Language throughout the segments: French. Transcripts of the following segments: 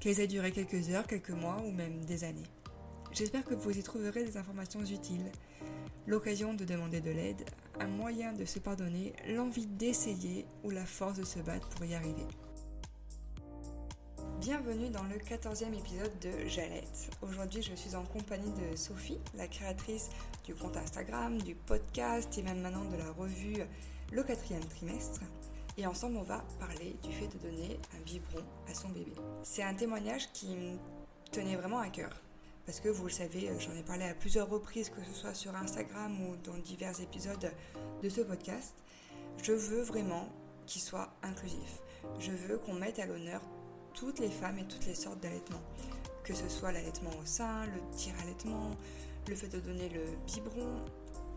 qu'elles aient duré quelques heures, quelques mois ou même des années. J'espère que vous y trouverez des informations utiles, l'occasion de demander de l'aide, un moyen de se pardonner, l'envie d'essayer ou la force de se battre pour y arriver. Bienvenue dans le 14e épisode de Jalette. Aujourd'hui, je suis en compagnie de Sophie, la créatrice du compte Instagram, du podcast et même maintenant de la revue Le quatrième trimestre et ensemble on va parler du fait de donner un biberon à son bébé. C'est un témoignage qui me tenait vraiment à cœur. Parce que vous le savez, euh, j'en ai parlé à plusieurs reprises, que ce soit sur Instagram ou dans divers épisodes de ce podcast. Je veux vraiment qu'il soit inclusif. Je veux qu'on mette à l'honneur toutes les femmes et toutes les sortes d'allaitement. Que ce soit l'allaitement au sein, le tir-allaitement, le fait de donner le biberon,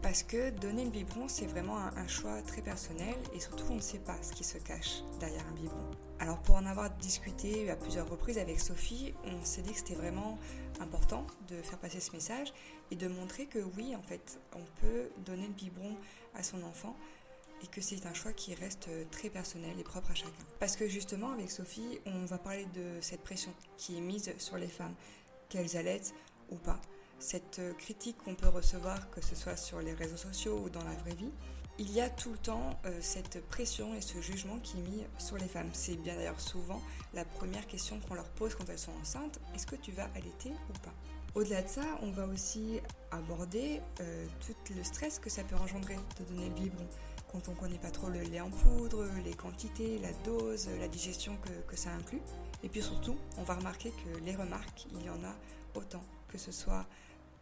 parce que donner le biberon, c'est vraiment un, choix très personnel et surtout on ne sait pas ce qui se cache derrière un biberon. Alors pour en avoir discuté à plusieurs reprises avec Sophie, on s'est dit que c'était vraiment important de faire passer ce message et de montrer que oui, en fait, on peut donner le biberon à son enfant et que c'est un choix qui reste très personnel et propre à chacun. Parce que justement, avec Sophie, on va parler de cette pression qui est mise sur les femmes, qu'elles allaitent ou pas cette euh, critique qu'on peut recevoir, que ce soit sur les réseaux sociaux ou dans la vraie vie, il y a tout le temps euh, cette pression et ce jugement qui est mis sur les femmes. C'est bien d'ailleurs souvent la première question qu'on leur pose quand elles sont enceintes, est-ce que tu vas allaiter ou pas? Au-delà de ça, on va aussi aborder euh, tout le stress que ça peut engendrer de donner le biberon quand on ne connaît pas trop le lait en poudre, les quantités, la dose, la digestion que, que ça inclut. Et puis surtout, on va remarquer que les remarques, il y en a autant, que ce soit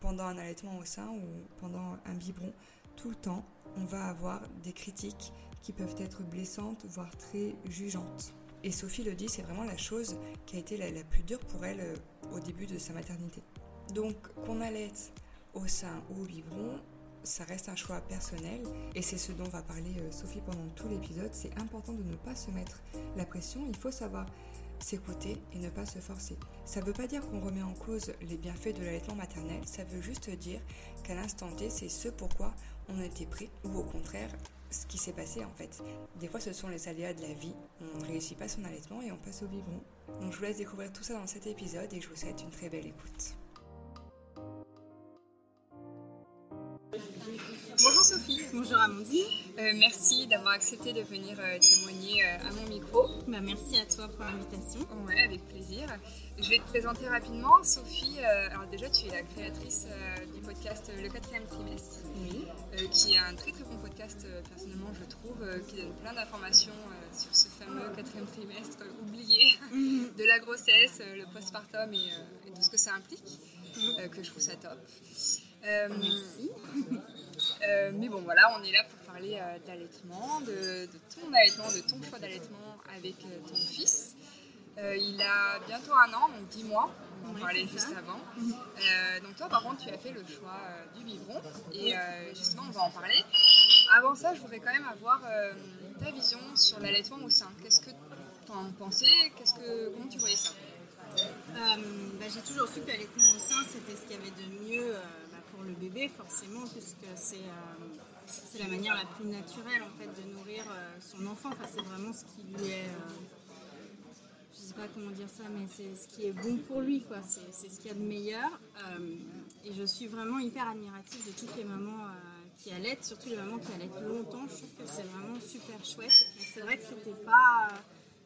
pendant un allaitement au sein ou pendant un biberon, tout le temps, on va avoir des critiques qui peuvent être blessantes, voire très jugeantes. Et Sophie le dit, c'est vraiment la chose qui a été la, plus dure pour elle euh, au début de sa maternité. Donc qu'on allaite au sein ou au biberon, ça reste un choix personnel et c'est ce dont va parler euh, Sophie pendant tout l'épisode. C'est important de ne pas se mettre la pression, il faut savoir s'écouter et ne pas se forcer. Ça ne veut pas dire qu'on remet en cause les bienfaits de l'allaitement maternel, ça veut juste dire qu'à l'instant T, c'est ce pourquoi on a été pris ou au contraire ce qui s'est passé en fait. Des fois, ce sont les aléas de la vie. On ne réussit pas son allaitement et on passe au biberon. Donc, je vous laisse découvrir tout ça dans cet épisode et je vous souhaite une très belle écoute. Bonjour Sophie. Bonjour Amandine. Euh, merci d'avoir accepté de venir euh, témoigner euh, à mon micro. Bah, merci à toi pour l'invitation. Ouais, avec plaisir. Je vais te présenter rapidement. Sophie, alors déjà tu es la créatrice du podcast Le quatrième trimestre, oui. qui est un très très bon podcast personnellement je trouve, qui donne plein d'informations sur ce fameux quatrième trimestre oublié mhm. de la grossesse, le postpartum et, et, tout ce que ça implique, mhm. que je trouve ça top. Merci. Euh, mais bon, voilà, on est là pour parler euh, d'allaitement, de, ton allaitement, de ton choix d'allaitement avec euh, ton fils. il a bientôt un an, donc 10 mois. On en parlait juste avant. donc toi, par contre, tu as fait le choix du biberon. Et justement, on va en parler. Avant ça, je voudrais quand même avoir ta vision sur l'allaitement au sein. Qu'est-ce que tu en pensais? Qu'est-ce que, Comment tu voyais ça? Bah, J'ai toujours su que l'allaitement au sein, c'était ce qu'il y avait de mieux le bébé, forcément, puisque c'est euh, la manière la plus naturelle en fait de nourrir euh, son enfant. Enfin, c'est vraiment ce qui lui est, euh, je sais pas comment dire ça, mais c'est ce qui est bon pour lui, quoi. C'est ce qu'il y a de meilleur. et je suis vraiment hyper admirative de toutes les mamans qui allaitent, surtout les mamans qui allaitent longtemps. Je trouve que c'est vraiment super chouette. Et c'est vrai que c'était pas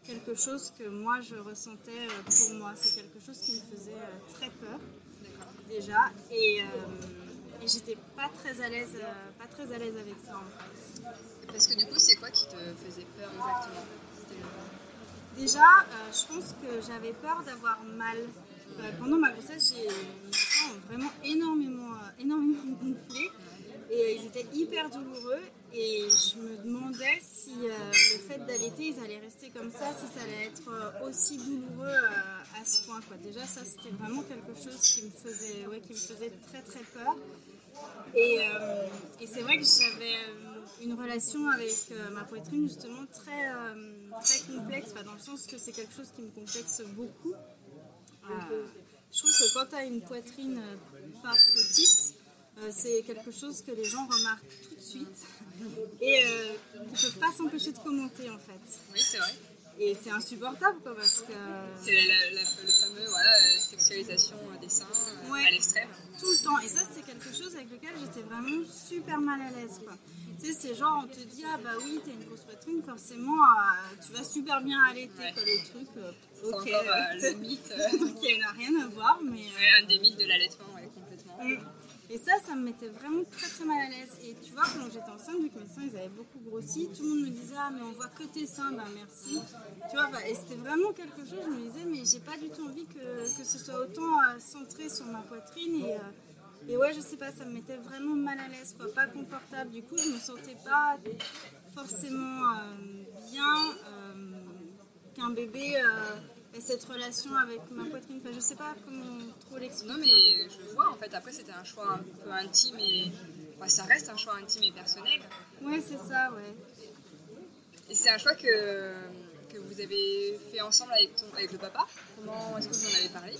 quelque chose que moi je ressentais pour moi. C'est quelque chose qui me faisait très peur. déjà. Et, et j'étais pas très à l'aise, pas très à l'aise avec ça en fait. Parce que du coup, c'est quoi qui te faisait peur exactement? Déjà, euh, je pense que j'avais peur d'avoir mal. Euh, pendant ma grossesse, j'ai vraiment énormément, euh, énormément gonflé et ils étaient hyper douloureux et je me demandais si le fait d'allaiter, ils allaient rester comme ça, si ça allait être aussi douloureux à ce point. Déjà, ça, c'était vraiment quelque chose qui me faisait, ouais, qui me faisait très très peur. Et, c'est vrai que j'avais une relation avec ma poitrine justement très très complexe, dans le sens que c'est quelque chose qui me complexe beaucoup. Euh, je trouve que quand tu as une poitrine euh, pas petite, euh, c'est quelque chose que les gens remarquent tout de suite et qui ne peuvent pas s'empêcher de commenter en fait. Oui, c'est vrai. Et c'est insupportable quoi, parce que. C'est le fameux voilà, sexualisation des seins à l'extrême. Tout le temps. Et ça, c'est quelque chose avec lequel j'étais vraiment super mal à l'aise. Quoi. Tu sais, c'est genre, on te dit, ah bah oui, t'as une grosse poitrine, forcément, euh, tu vas super bien allaiter, ouais. le truc. Euh, c'est encore euh, le mythe. Donc il n'a rien à voir, mais... un des mythes de l'allaitement, ouais, complètement. Mm. Et ça, ça me mettait vraiment très très mal à l'aise. Et tu vois, quand j'étais enceinte, vu que mes seins ils avaient beaucoup grossi, tout le monde me disait Ah, mais on voit que tes seins, bah merci. Tu vois, bah, et c'était vraiment quelque chose, je me disais, mais j'ai pas du tout envie que, que ce soit autant centré sur ma poitrine. Et, et ouais, je sais pas, ça me mettait vraiment mal à l'aise, pas confortable. Du coup, je me sentais pas forcément euh, bien euh, qu'un bébé euh, ait cette relation avec ma poitrine. Enfin, je sais pas comment l'expliquer. Non, mais je vois, en fait, après, c'était un choix un peu intime et. Enfin, ça reste un choix intime et personnel. Ouais, c'est ça, ouais. Et c'est un choix que, que vous avez fait ensemble avec, ton, avec le papa? Comment est-ce que vous en avez parlé?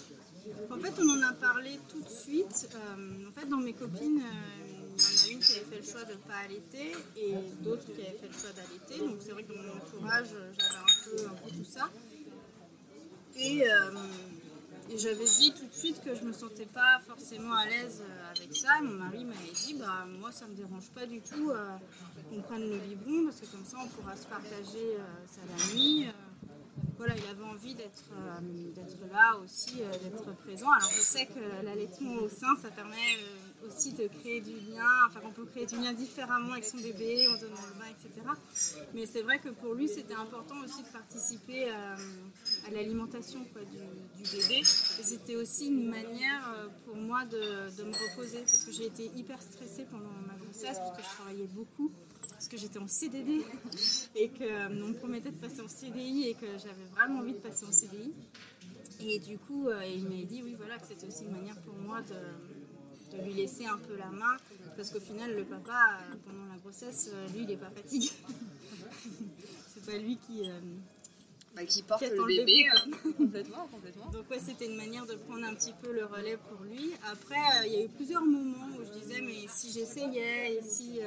En fait, on en a parlé tout de suite. Euh, en fait, dans mes copines, euh, il y en a une qui avait fait le choix de ne pas allaiter et d'autres qui avaient fait le choix d'allaiter. Donc c'est vrai que dans mon entourage, j'avais un peu, un peu tout ça. Et, euh, et j'avais dit tout de suite que je ne me sentais pas forcément à l'aise avec ça. mon mari m'avait dit, bah, moi ça ne me dérange pas du tout qu'on prenne le biberon parce que comme ça on pourra se partager ça la nuit envie d'être euh, là aussi, euh, d'être présent. Alors je sais que l'allaitement au sein, ça permet euh, aussi de créer du lien, enfin qu'on peut créer du lien différemment avec son bébé, en donnant le bain, etc. Mais c'est vrai que pour lui, c'était important aussi de participer à l'alimentation du, du, bébé. Et c'était aussi une manière pour moi de, de me reposer, parce que j'ai été hyper stressée pendant ma grossesse, parce que je travaillais beaucoup parce que j'étais en CDD et qu'on euh, me promettait de passer en CDI et que j'avais vraiment envie de passer en CDI. Et du coup, euh, il m'a dit oui, voilà, que c'était aussi une manière pour moi de, de, lui laisser un peu la main, parce qu'au final, le papa, euh, pendant la grossesse, lui, il n'est pas fatigué. C'est pas lui qui. Bah, qui porte le bébé, complètement, complètement. Donc ouais, c'était une manière de prendre un petit peu le relais pour lui. Après, il y a eu plusieurs moments où je disais, mais si j'essayais, et si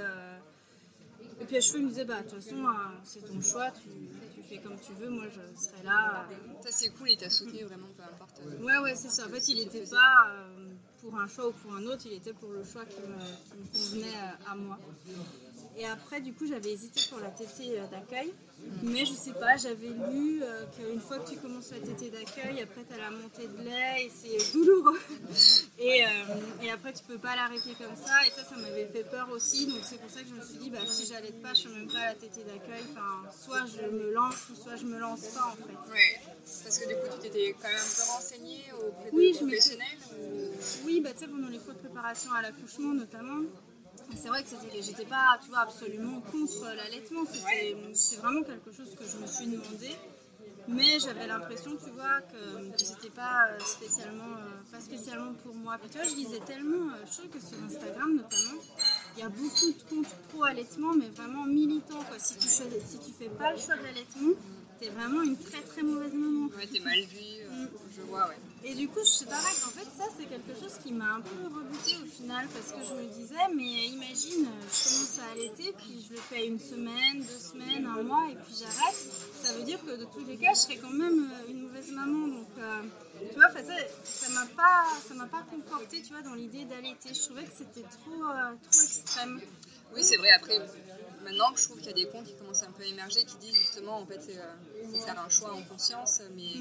et puis à cheveux, il me disait, bah, de toute façon, euh, c'est ton choix, tu, tu, fais comme tu veux, moi je serai là. Ça, c'est cool, il t'a soutenu vraiment, peu importe. Ouais, ouais, c'est ça. En fait, il n'était pas euh, pour un choix ou pour un autre, il était pour le choix qui me, convenait euh, à moi. Et après, du coup, j'avais hésité pour la tétée d'accueil. Mais je sais pas, j'avais lu euh, qu'une fois que tu commences la tétée d'accueil, après tu as la montée de lait et c'est douloureux. et, euh, et, après tu peux pas l'arrêter comme ça. Et ça, ça m'avait fait peur aussi. Donc c'est pour ça que je me suis dit, bah, si j'allais pas, je suis même pas à la tétée d'accueil. Enfin, soit je me lance ou soit je me lance pas en fait. Ouais. Parce que du coup, tu t'étais quand même un peu renseignée auprès oui, de professionnels Oui, bah, tu sais, pendant les cours de préparation à l'accouchement notamment c'est vrai que j'étais pas tu vois, absolument contre l'allaitement. C'est vraiment quelque chose que je me suis demandé. Mais j'avais l'impression, tu vois, que, que c'était pas spécialement, euh, pas spécialement pour moi. Puis tu vois, je disais tellement, euh, je trouve que sur Instagram notamment, il y a beaucoup de comptes pro-allaitement, mais vraiment militants. Quoi. Si, tu si tu fais pas le choix de l'allaitement, t'es vraiment une très très mauvaise maman. Ouais, t'es mal vue, euh, mm. je vois, ouais. Et du coup, c'est pareil, en fait, ça, c'est quelque chose qui m'a un peu rebuté au final, parce que je me disais, mais imagine, je commence à allaiter, puis je le fais une semaine, deux semaines, un mois, et puis j'arrête. Ça veut dire que de tous les cas, je serais quand même euh, une mauvaise maman. Donc, euh, tu vois, ça, ça m'a pas, ça m'a pas conforté, tu vois, dans l'idée d'allaiter. Je trouvais que c'était trop, euh, trop extrême. Oui, c'est vrai. Après, maintenant je trouve qu'il y a des comptes qui commencent un peu à émerger, qui disent justement, en fait, faut faire un choix en conscience, mais.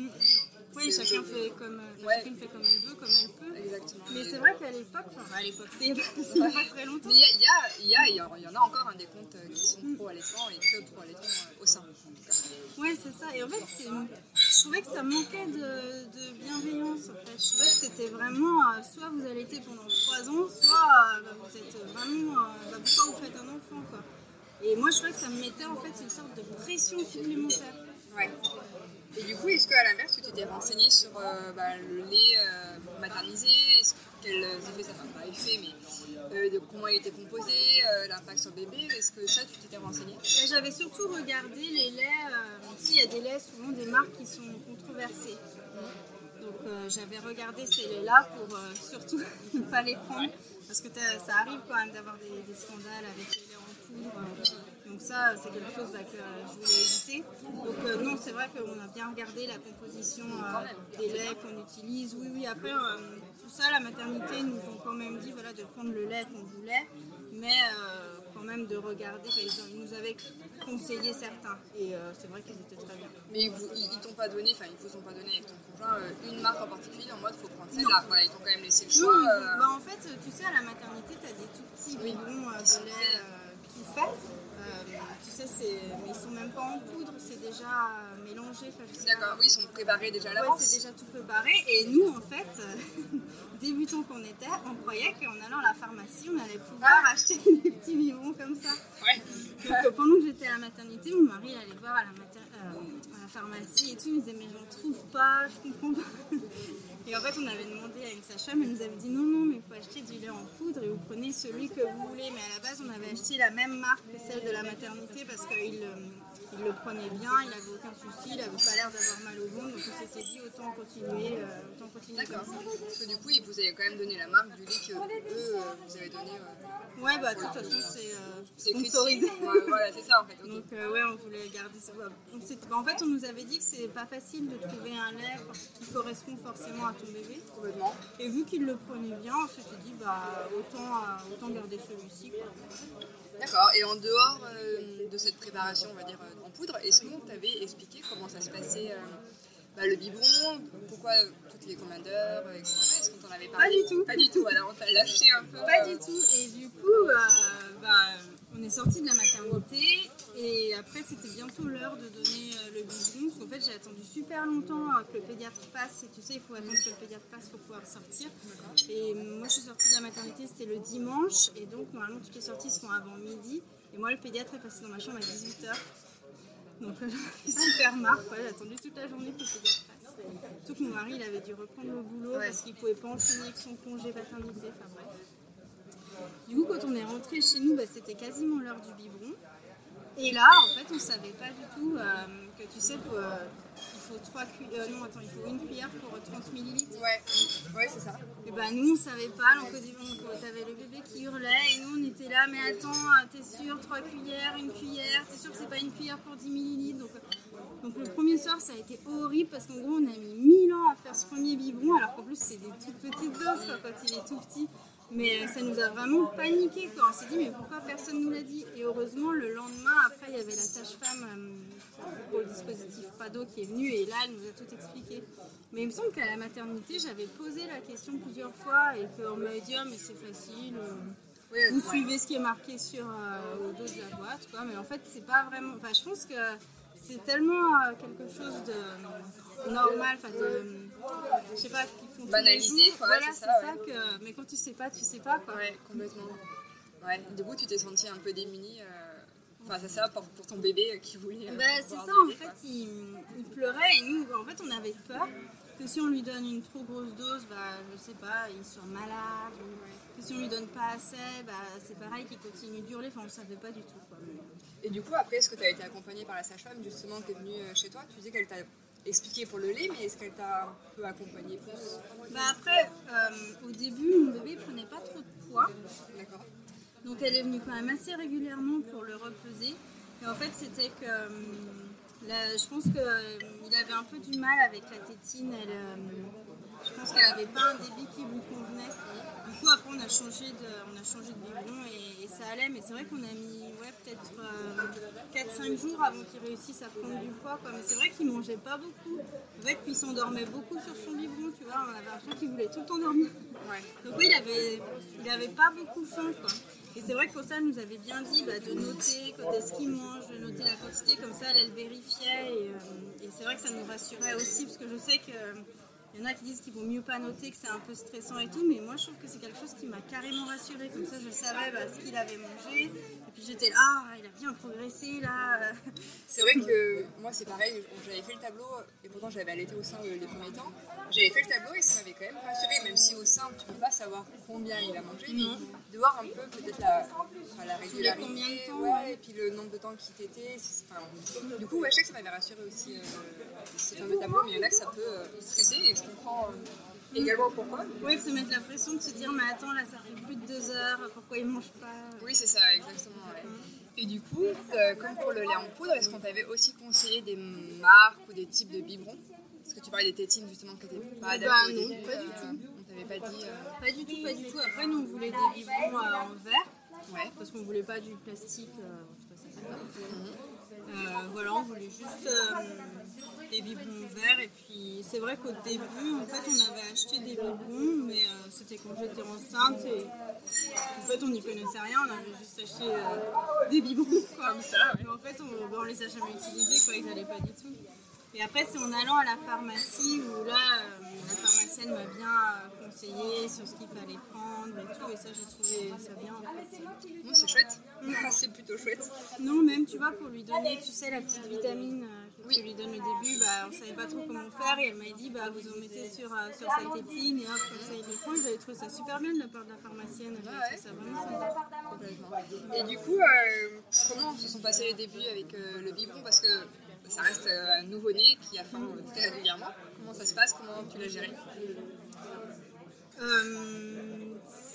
Oui, chacun fait comme, chacune fait comme elle veut, comme elle peut. Exactement. Mais c'est vrai qu'à l'époque, enfin à l'époque, c'est pas très longtemps. Mais il y, a- y, a, y, a, y en- a encore un des comptes euh, qui sont pro allaitement et que pro allaitement euh, au sein. Ouais, c'est ça. Et en fait, je trouvais que ça manquait de, de bienveillance. En fait. Je trouvais que c'était vraiment euh, soit vous allaitez pendant 3 ans, soit euh, bah, vous êtes vraiment. euh, bah, pourquoi vous faites un enfant quoi. Et moi, je trouvais que ça me mettait en fait une sorte de pression supplémentaire. Ouais. Et du coup, est-ce qu'à l'inverse, tu t'étais renseignée sur euh, bah, le lait euh, maternisé? Quels effets ça fait Pas effet, mais euh, comment il était composé, l'impact sur le bébé? Est-ce que ça, tu t'étais renseignée J'avais surtout regardé les laits. il y a des laits, souvent des marques qui sont controversées. Donc j'avais regardé ces laits-là pour surtout ne pas les prendre. Parce que ça arrive quand même d'avoir des, des scandales avec les laits en poudre. Donc ça, c'est quelque chose bah, que je voulais éviter. Donc euh, non, c'est vrai qu'on a bien regardé la composition euh, des laits qu'on utilise. Oui, oui, après, euh, tout ça, la maternité nous ont quand même dit voilà, de prendre le lait qu'on voulait. Mais quand même de regarder, ils, nous avaient conseillé certains. Et c'est vrai qu'ils étaient très bien. Mais ils, vous- ils- ils t'ont pas donné, enfin, ils vous ont pas donné avec ton conjoint une marque en particulier en mode faut prendre celle-là. Voilà, ils t'ont quand même laissé le choix. bah, en fait, tu sais, à la maternité, tu as des tout petits biberons euh, de lait tout fait. Euh, tu sais, c'est, mais ils sont même pas en poudre, c'est déjà euh, mélangé. D'accord, oui, ils sont préparés déjà à Ouais, l'avance. c'est déjà tout préparé. Et nous, en fait, euh, débutants qu'on était, on croyait qu'en allant à la pharmacie, on allait pouvoir acheter des petits biberons comme ça. Ouais. Donc, pendant que j'étais à la maternité, mon mari allait voir à la, mater- euh, à la pharmacie et tout. Il me disait, mais j'en trouve pas, je comprends pas. Et en fait, on avait demandé à une sage-femme, elle nous avait dit non, non, mais il faut acheter du lait en poudre et vous prenez celui que vous voulez. Mais à la base, on avait acheté la même marque que celle de la maternité parce qu'il euh, il le prenait bien, il n'avait aucun souci, il n'avait pas l'air d'avoir mal au ventre. Donc on s'était dit autant continuer, euh, autant continuer D'accord. comme ça. Parce que du coup, ils vous avaient quand même donné la marque du lait que eux euh, vous avez donné. euh, Ouais, bah de toute façon, c'est c'est sponsorisé. Ouais, voilà, c'est ça en fait. Donc ouais, on voulait garder ça. C'était- bah, en fait, on nous avait dit que c'est pas facile de trouver un lait qui correspond forcément à ton bébé. Complètement. Et vu qu'il le prenait bien, on s'était dit bah autant, autant garder celui-ci. quoi. D'accord. Et en dehors euh, de cette préparation, on va dire euh, en poudre, est-ce qu'on t'avait expliqué comment ça se passait euh, bah, le biberon, pourquoi toutes les euh, etc. Est-ce qu'on t'en avait parlé Pas du tout. Pas du tout. Alors on t'a lâché un peu. Pas du tout. Et du coup, bah, on est sorti de la maternité et après c'était bientôt l'heure de donner euh, le biberon parce qu'en fait j'ai attendu super longtemps que le pédiatre passe et tu sais il faut attendre que le pédiatre passe pour pouvoir sortir. Et moi je suis sortie de la maternité c'était le dimanche et donc normalement toutes les sorties se font avant midi et moi le pédiatre est passé dans ma chambre à 18h. Donc euh, j'en ai super marre, j'ai attendu toute la journée que le pédiatre passe. Surtout que mon mari il avait dû reprendre le boulot Ouais. parce qu'il pouvait pas enchaîner avec son congé paternité, enfin bref. Du coup, quand on est rentré chez nous, bah, c'était quasiment l'heure du biberon. Et là, en fait, on savait pas du tout euh, que tu sais, pour, euh, il faut trois cu- euh, non, attends, il faut une cuillère pour 30 millilitres. Ouais, ouais, c'est ça. Et bah nous, on savait pas. Donc au début, t'avais le bébé qui hurlait et nous, on était là. Mais attends, t'es sûr, trois cuillères, une cuillère. T'es sûr que c'est pas une cuillère pour 10 millilitres. Donc, donc le premier soir, ça a été horrible parce qu'en gros, on a mis 1000 ans à faire ce premier biberon, alors qu'en plus, c'est des toutes petites doses quoi, quand il est tout petit. Mais euh, ça nous a vraiment paniqué. Quoi. On s'est dit, mais pourquoi personne nous l'a dit? Et heureusement, le lendemain, après, il y avait la sage-femme euh, pour le dispositif PADO qui est venue et là, elle nous a tout expliqué. Mais il me semble qu'à la maternité, j'avais posé la question plusieurs fois et qu'on m'avait dit, ah, mais c'est facile. euh, Oui, vous ouais. suivez ce qui est marqué sur euh, au dos de la boîte, quoi. Mais en fait, c'est pas vraiment. Enfin, je pense que c'est tellement euh, quelque chose de normal, enfin de. Je sais pas, qu'ils font tous les Banalisé, jours. quoi, Voilà, c'est c'est ça, que. Mais quand tu sais pas, tu sais pas, quoi. Ouais, complètement. Ouais, du coup, tu t'es sentie un peu démunie euh, face à ça pour, pour ton bébé euh, qui voulait. euh, Bah, c'est ça, en fait, il, il pleurait et nous, en fait, on avait peur que si on lui donne une trop grosse dose, bah, je sais pas, il soit malade, ou que si on lui donne pas assez, bah, c'est pareil qu'il continue d'hurler, enfin, on savait pas du tout, quoi. Et du coup, après, est-ce que tu as été accompagnée par la sage-femme justement qui est venue euh, chez toi? Tu disais qu'elle t'a expliqué pour le lait, mais est-ce qu'elle t'a un peu accompagnée plus Bah après, euh, au début, mon bébé prenait pas trop de poids. D'accord. Donc elle est venue quand même assez régulièrement pour le repeser. Et en fait, c'était que euh, Là, je pense qu'il avait un peu du mal avec la tétine. Elle, euh, je pense qu'elle n'avait pas un débit qui lui convenait. Du coup, après, on a changé de, on a changé de biberon et, et ça allait. Mais c'est vrai qu'on a mis ouais, peut-être euh, 4-5 jours avant qu'il réussisse à prendre du poids. Quoi. Mais c'est vrai qu'il mangeait pas beaucoup. En fait, puis il s'endormait beaucoup sur son biberon. Tu vois, on avait l'impression qu'il voulait tout le temps dormir. Ouais. Donc oui, il avait, il avait pas beaucoup faim. Quoi. Et c'est vrai que pour ça, elle nous avait bien dit bah, de noter quand est-ce qu'il mange, de noter la quantité, comme ça, elle, elle vérifiait. Et, euh, et c'est vrai que ça nous rassurait aussi, parce que je sais que il y en a qui disent qu'il vaut mieux pas noter, que c'est un peu stressant et tout, mais moi je trouve que c'est quelque chose qui m'a carrément rassurée. Comme ça, je savais bah, ce qu'il avait mangé. Puis j'étais là, ah, il a bien progressé là. C'est vrai que moi c'est pareil, j'avais fait le tableau et pourtant j'avais allaité au sein les premiers temps. J'avais fait le tableau et ça m'avait quand même rassuré, même si au sein tu peux pas savoir combien il a mangé, mais de voir un peu peut-être la, enfin, la régularité, combien de temps, ouais, et puis le nombre de temps qu'il t'était. enfin, du coup, ouais, je sais que ça m'avait rassuré aussi euh, ce fameux tableau, mais il y en a que ça peut euh, stresser et je comprends euh, également pourquoi. Ouais, de se mettre la pression, de se dire, mais attends, là ça fait plus de deux heures, pourquoi il mange pas Oui, c'est ça, exactement. ouais. Et du coup, euh, comme pour le lait en poudre, est-ce qu'on t'avait aussi conseillé des marques ou des types de biberons? Parce que tu parlais des tétines justement qui n'étaient pas adaptées Bah non, début, pas du euh, tout. On t'avait pas dit. euh, Pas du tout, pas du tout. Après, nous on voulait des biberons en verre. Ouais. parce qu'on voulait pas du plastique. en tout cas, ça pas. Euh, voilà, on voulait juste des biberons verts. Et puis, c'est vrai qu'au début, en fait, on avait acheté des biberons, mais euh, c'était quand j'étais enceinte. Et en fait, on n'y connaissait rien. On avait juste acheté euh, des biberons. Comme ça. Mais en fait, on, bah, on les a jamais utilisés, quoi. Ils n'allaient pas du tout. Et après, c'est en allant à la pharmacie où là, euh, la pharmacienne m'a bien conseillé sur ce qu'il fallait prendre et tout. Et ça, j'ai trouvé ça bien. En fait. Non, c'est chouette. c'est plutôt chouette. Non, même, tu vois, pour lui donner, tu sais, la petite vitamine Oui. tu lui donnes au début, bah, on savait pas trop comment faire. Et elle m'a dit, bah, vous en mettez sur, euh, sur sa tétine et hop, comme ça, il le prend. J'avais trouvé ça super bien de la part de la pharmacienne. J'avais Ouais, trouvé ça vraiment sympa. Complètement. Et du coup, euh, comment se sont passés les débuts avec euh, le biberon? Parce que ça reste euh, un nouveau-né qui a faim très régulièrement. Comment ça se passe? Comment tu l'as géré?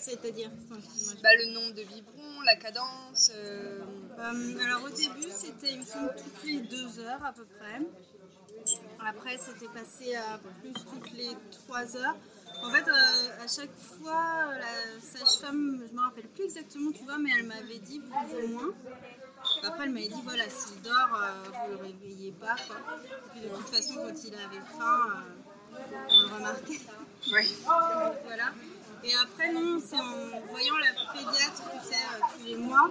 C'est-à-dire, bah, Le nombre de biberons, la cadence. euh, Euh, alors au début, c'était, il me semble, toutes les deux heures à peu près. Après, c'était passé à plus toutes les trois heures. En fait, euh, à chaque fois, la sage-femme, je me rappelle plus exactement, tu vois, mais elle m'avait dit plus ou moins. Après, elle m'avait dit, voilà, s'il dort, vous le réveillez pas, quoi. Et puis de toute façon, quand il avait faim, on le remarquait. Ouais. Voilà. Et après, non, c'est en voyant la pédiatre, tu sais, euh, tous les mois.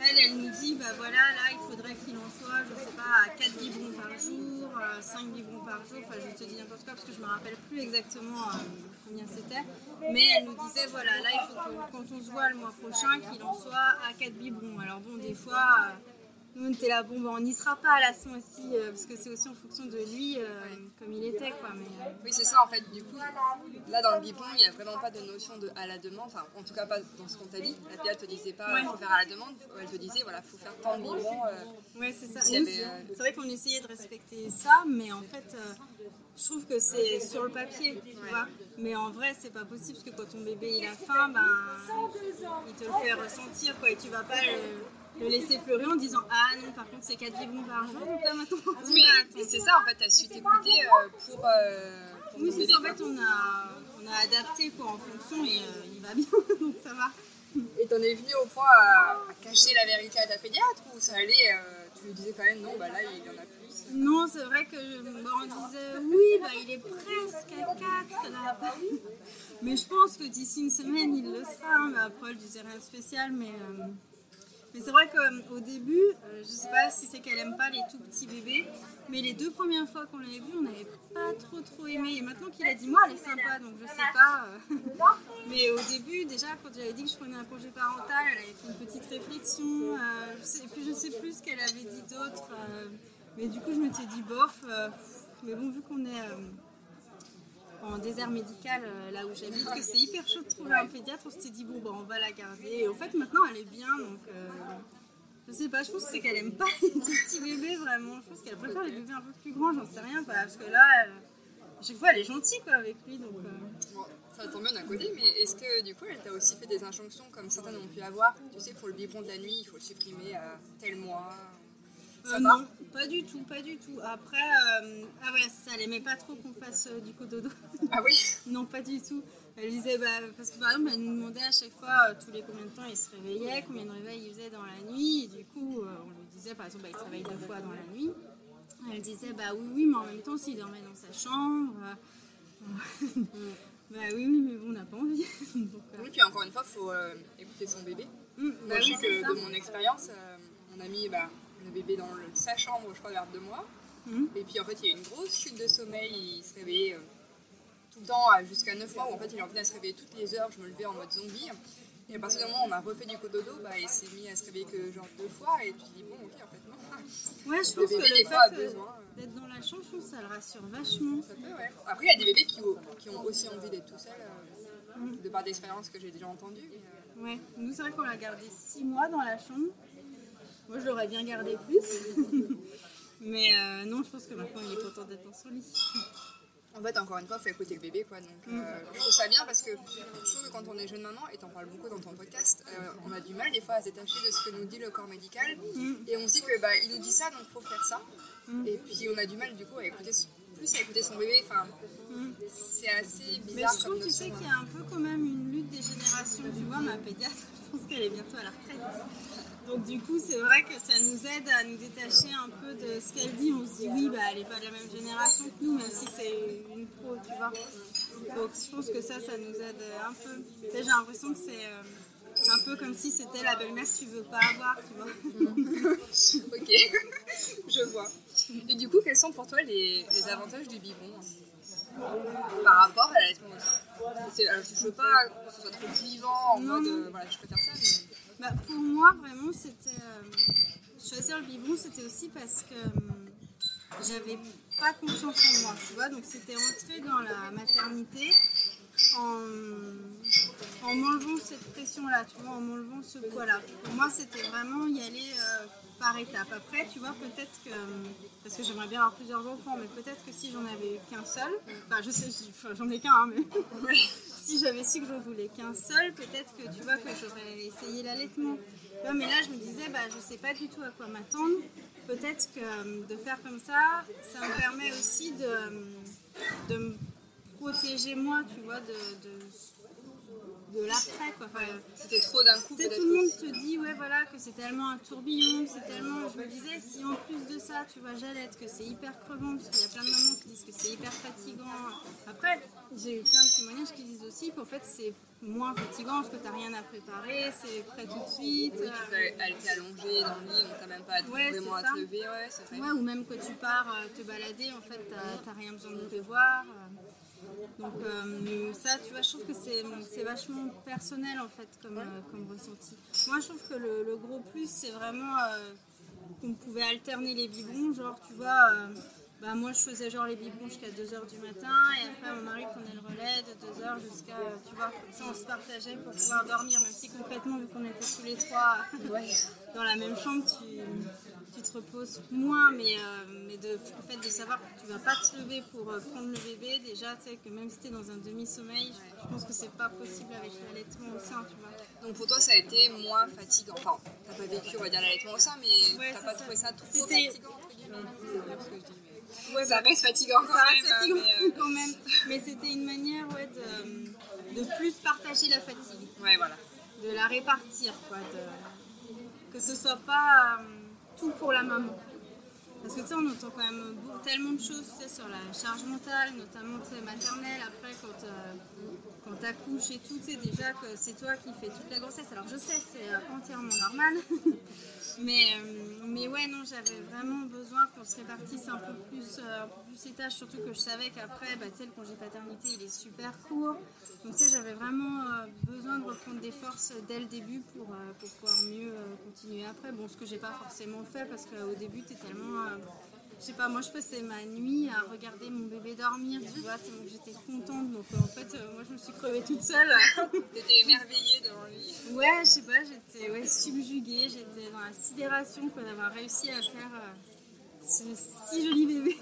Elle, elle nous dit, bah voilà, là, il faudrait qu'il en soit, je sais pas, à 4 biberons par jour, 5 biberons par jour. Enfin, je te dis n'importe quoi parce que je me rappelle plus exactement euh, combien c'était. Mais elle nous disait, voilà, là, il faut que quand on se voit le mois prochain, qu'il en soit à 4 biberons. Alors bon, des fois, euh, nous, on était là, bon, bah, on n'y sera pas à la son aussi, euh, parce que c'est aussi en fonction de lui, euh, comme il était, quoi. Mais, euh, Oui, c'est ça en fait. Du coup, là dans le biberon, il n'y a vraiment pas de notion de à la demande. Enfin, en tout cas, pas dans ce qu'on t'a dit. La PA te disait pas, il faut faire à la demande. Elle te disait, voilà, il faut faire tant de biberons. Ouais, c'est ça. C'est- vrai qu'on essayait de respecter ça, mais en fait, je trouve que c'est sur le papier, tu Ouais. vois. Mais en vrai, c'est pas possible parce que quand ton bébé il a faim, ben, il te le fait ressentir, quoi. Et tu vas pas le, le laisser pleurer en disant Ah non, par contre, c'est 4 biberons par jour, donc là maintenant. Oui, attendre. c'est ça en fait. Tu as su t'écouter euh, pour. euh, pour Oui, c'est. En fait, on a, on a adapté quoi, en fonction et euh, il va bien, donc ça va. Et t'en es venu au point à, à cacher la vérité à ta pédiatre ou ça allait euh, Tu lui disais quand même non, bah là il y en a plus. Non, c'est vrai que bah, on disait oui, bah, il est presque à 4 là. Mais je pense que d'ici une semaine, il le sera. hein. Mais après, je disais rien de spécial. Mais, euh, mais c'est vrai qu'au début, euh, je sais pas si c'est qu'elle aime pas les tout petits bébés. Mais les deux premières fois qu'on l'avait vu, on n'avait pas trop trop aimé. Et maintenant qu'il a dit moi, elle est sympa, donc je sais pas. euh. Mais au début, déjà, quand j'avais dit que je prenais un congé parental, elle avait fait une petite réflexion. euh, et puis je sais plus ce qu'elle avait dit d'autre. euh, mais du coup, je m'étais dit bof. euh, mais bon, vu qu'on est euh, en désert médical, euh, là où j'habite, que c'est hyper chaud de trouver un pédiatre, on s'était dit bon, bah, on va la garder. Et en fait, maintenant, elle est bien. Donc, euh, je sais pas, je pense que c'est qu'elle aime pas les petits bébés vraiment. Je pense qu'elle préfère les bébés un peu plus grands, j'en sais rien. quoi, parce que là, elle- à chaque fois, elle est gentille quoi, avec lui. Donc, euh, ça tombe bien d'un côté, mais est-ce que du coup elle t'a aussi fait des injonctions comme certaines ont pu avoir? Tu sais, pour le biberon de la nuit, il faut le supprimer à tel mois. Ça non, pas du tout, pas du tout. Après, euh, ah ouais, ça, elle aimait pas trop qu'on fasse euh, du cododo. Ah oui non, pas du tout. Elle disait, bah, parce que par exemple, elle nous demandait à chaque fois, euh, tous les combien de temps il se réveillait, combien de réveils il faisait dans la nuit. Et du coup, euh, on lui disait, par exemple, bah, il se réveille deux fois dans la nuit. Elle disait, bah oui, oui, mais en même temps, s'il dormait dans sa chambre. bah oui, oui, mais bon, on n'a pas envie. Donc, Oui, puis encore une fois, il faut écouter son bébé. hum, bah Moi, je oui, sais c'est que ça. de mon expérience, euh, on a mis bah, le bébé dans le- sa chambre, je crois, vers deux mois. Mhm. Et puis en fait, il y a eu une grosse chute de sommeil. Il se réveillait euh, tout le temps jusqu'à 9 mois où en fait, il en venait à se réveiller toutes les heures. Je me levais en mode zombie. Et à partir du moment où on a refait du cododo, bah, il s'est mis à se réveiller que genre deux fois. Et tu dis, bon, ok, en fait, non. Ouais, je pense bébé, que des le fait euh, besoin. euh, d'être dans la chambre, je pense ça le rassure vachement. Ça peut, ouais. Après, il y a des bébés qui, ont- qui ont aussi envie d'être tout seuls, euh, Mhm. de par d'expériences que j'ai déjà entendues. mais, euh, Ouais, nous c'est vrai qu'on l'a gardé 6 mois dans la chambre. Moi je l'aurais bien gardé plus. Mais euh, non, je pense que maintenant il est content d'être dans son lit. En fait, encore une fois, il faut écouter le bébé. Quoi. Donc, euh, je trouve ça bien parce que je trouve que quand on est jeune maman, et t'en parles beaucoup dans ton podcast, euh, on a du mal des fois à se détacher de ce que nous dit le corps médical. Mm. Et on se dit que bah, il nous dit ça, donc il faut faire ça. Mm. Et puis on a du mal du coup à écouter, plus à écouter son bébé. Enfin, Mm. c'est assez Mais bizarre je comme trouve, tu sais, qu'il y a un peu quand même une lutte des générations. Tu vois, ma pédiatre, je pense qu'elle est bientôt à la retraite. Donc du coup, c'est vrai que ça nous aide à nous détacher un peu de ce qu'elle dit. On se dit, oui, bah, elle n'est pas de la même génération que nous, même si c'est une pro, tu vois. Donc je pense que ça, ça nous aide un peu. J'ai l'impression que c'est euh, un peu comme si c'était la belle-mère que tu veux pas avoir, tu vois. Ok, je vois. Et du coup, quels sont pour toi les, les avantages du biberon hein, par rapport à C'est- alors, Je veux pas que ce soit trop clivant en Non, mode non. euh, voilà, je préfère ça, mais. Bah, pour moi, vraiment, c'était. euh, choisir le biberon, c'était aussi parce que euh, j'avais pas confiance en moi, tu vois. Donc, c'était entrer dans la maternité en, en m'enlevant cette pression-là, tu vois, en m'enlevant ce poids-là. Pour moi, c'était vraiment y aller euh, par étapes. Après, tu vois, peut-être que. Parce que j'aimerais bien avoir plusieurs enfants, mais peut-être que si j'en avais qu'un seul, enfin, je sais, j'en ai qu'un, hein, mais si j'avais su que j'en voulais qu'un seul, peut-être que tu vois que j'aurais essayé l'allaitement. Mais là, je me disais, bah, je sais pas du tout à quoi m'attendre. Peut-être que euh, de faire comme ça, ça me permet aussi de, euh, protéger moi, tu vois, de, de l'après. quoi. Enfin, C'était trop d'un coup, tout le monde te dit ouais voilà que c'est tellement un tourbillon, c'est tellement. Je me disais si en plus de ça tu vois j'allaite, que c'est hyper crevant, parce qu'il y a plein de mamans qui disent que c'est hyper fatigant. Après j'ai eu plein de témoignages qui disent aussi qu'en fait c'est moins fatigant parce que t'as rien à préparer, c'est prêt tout de suite. Oui, euh, tu peux- elle était allongée dans le lit, donc t'as même pas à- Ouais, vraiment à te lever. Ouais, c'est vrai. Ouais, ou même quand tu pars euh, te balader, en fait, t'as t'as rien besoin de prévoir. Donc euh, ça, tu vois, je trouve que c'est vachement personnel, en fait, comme, euh, comme ressenti. Moi, je trouve que le, le gros plus, c'est vraiment euh, qu'on pouvait alterner les biberons. Genre, tu vois, bah, moi, je faisais genre les biberons jusqu'à 2h du matin, et après, mon mari prenait le relais de 2h jusqu'à, tu vois, ça, on se partageait pour pouvoir dormir, même si concrètement, vu qu'on était tous les trois dans la même chambre, tu, tu te reposes moins, mais, euh, mais de, le fait de savoir que tu vas pas te lever pour euh, prendre le bébé, déjà, tu sais, que même si tu es dans un demi-sommeil, je, je pense que c'est pas possible avec l'allaitement au sein, tu vois. Donc pour toi, ça a été moins fatigant. Enfin, t'as pas vécu, on va dire, l'allaitement au sein, mais Ouais, t'as pas ça. trouvé ça trop fatigant, entre guillemets. Mais- Ouais, Ça reste fatigant quand ça même. reste hein, mais, euh, quand même, mais c'était une manière ouais, de, de plus partager la fatigue. Ouais, voilà. de la répartir, quoi, de- que ce soit pas tout pour la maman. Parce que tu sais, on entend quand même tellement de choses tu sais, sur la charge mentale, notamment tu maternelle, après quand, euh, quand t'accouches et tout, tu sais déjà que c'est toi qui fais toute la grossesse. Alors je sais, c'est euh, entièrement normal. mais, euh, mais ouais, non, j'avais vraiment besoin qu'on se répartisse un peu plus, euh, un peu plus ces tâches, surtout que je savais qu'après, bah, tu sais, le congé paternité, il est super court. Donc tu sais, j'avais vraiment euh, besoin de reprendre des forces dès le début pour, euh, pour pouvoir mieux euh, continuer après. Bon, ce que j'ai pas forcément fait parce qu'au début, tu es tellement... je sais pas, moi je passais ma nuit à regarder mon bébé dormir, tu vois, que j'étais contente. Donc en fait, moi je me suis crevée toute seule. T'étais émerveillée devant lui. ouais, je sais pas, j'étais ouais, subjuguée, j'étais dans la sidération d'avoir réussi à faire ce si joli bébé.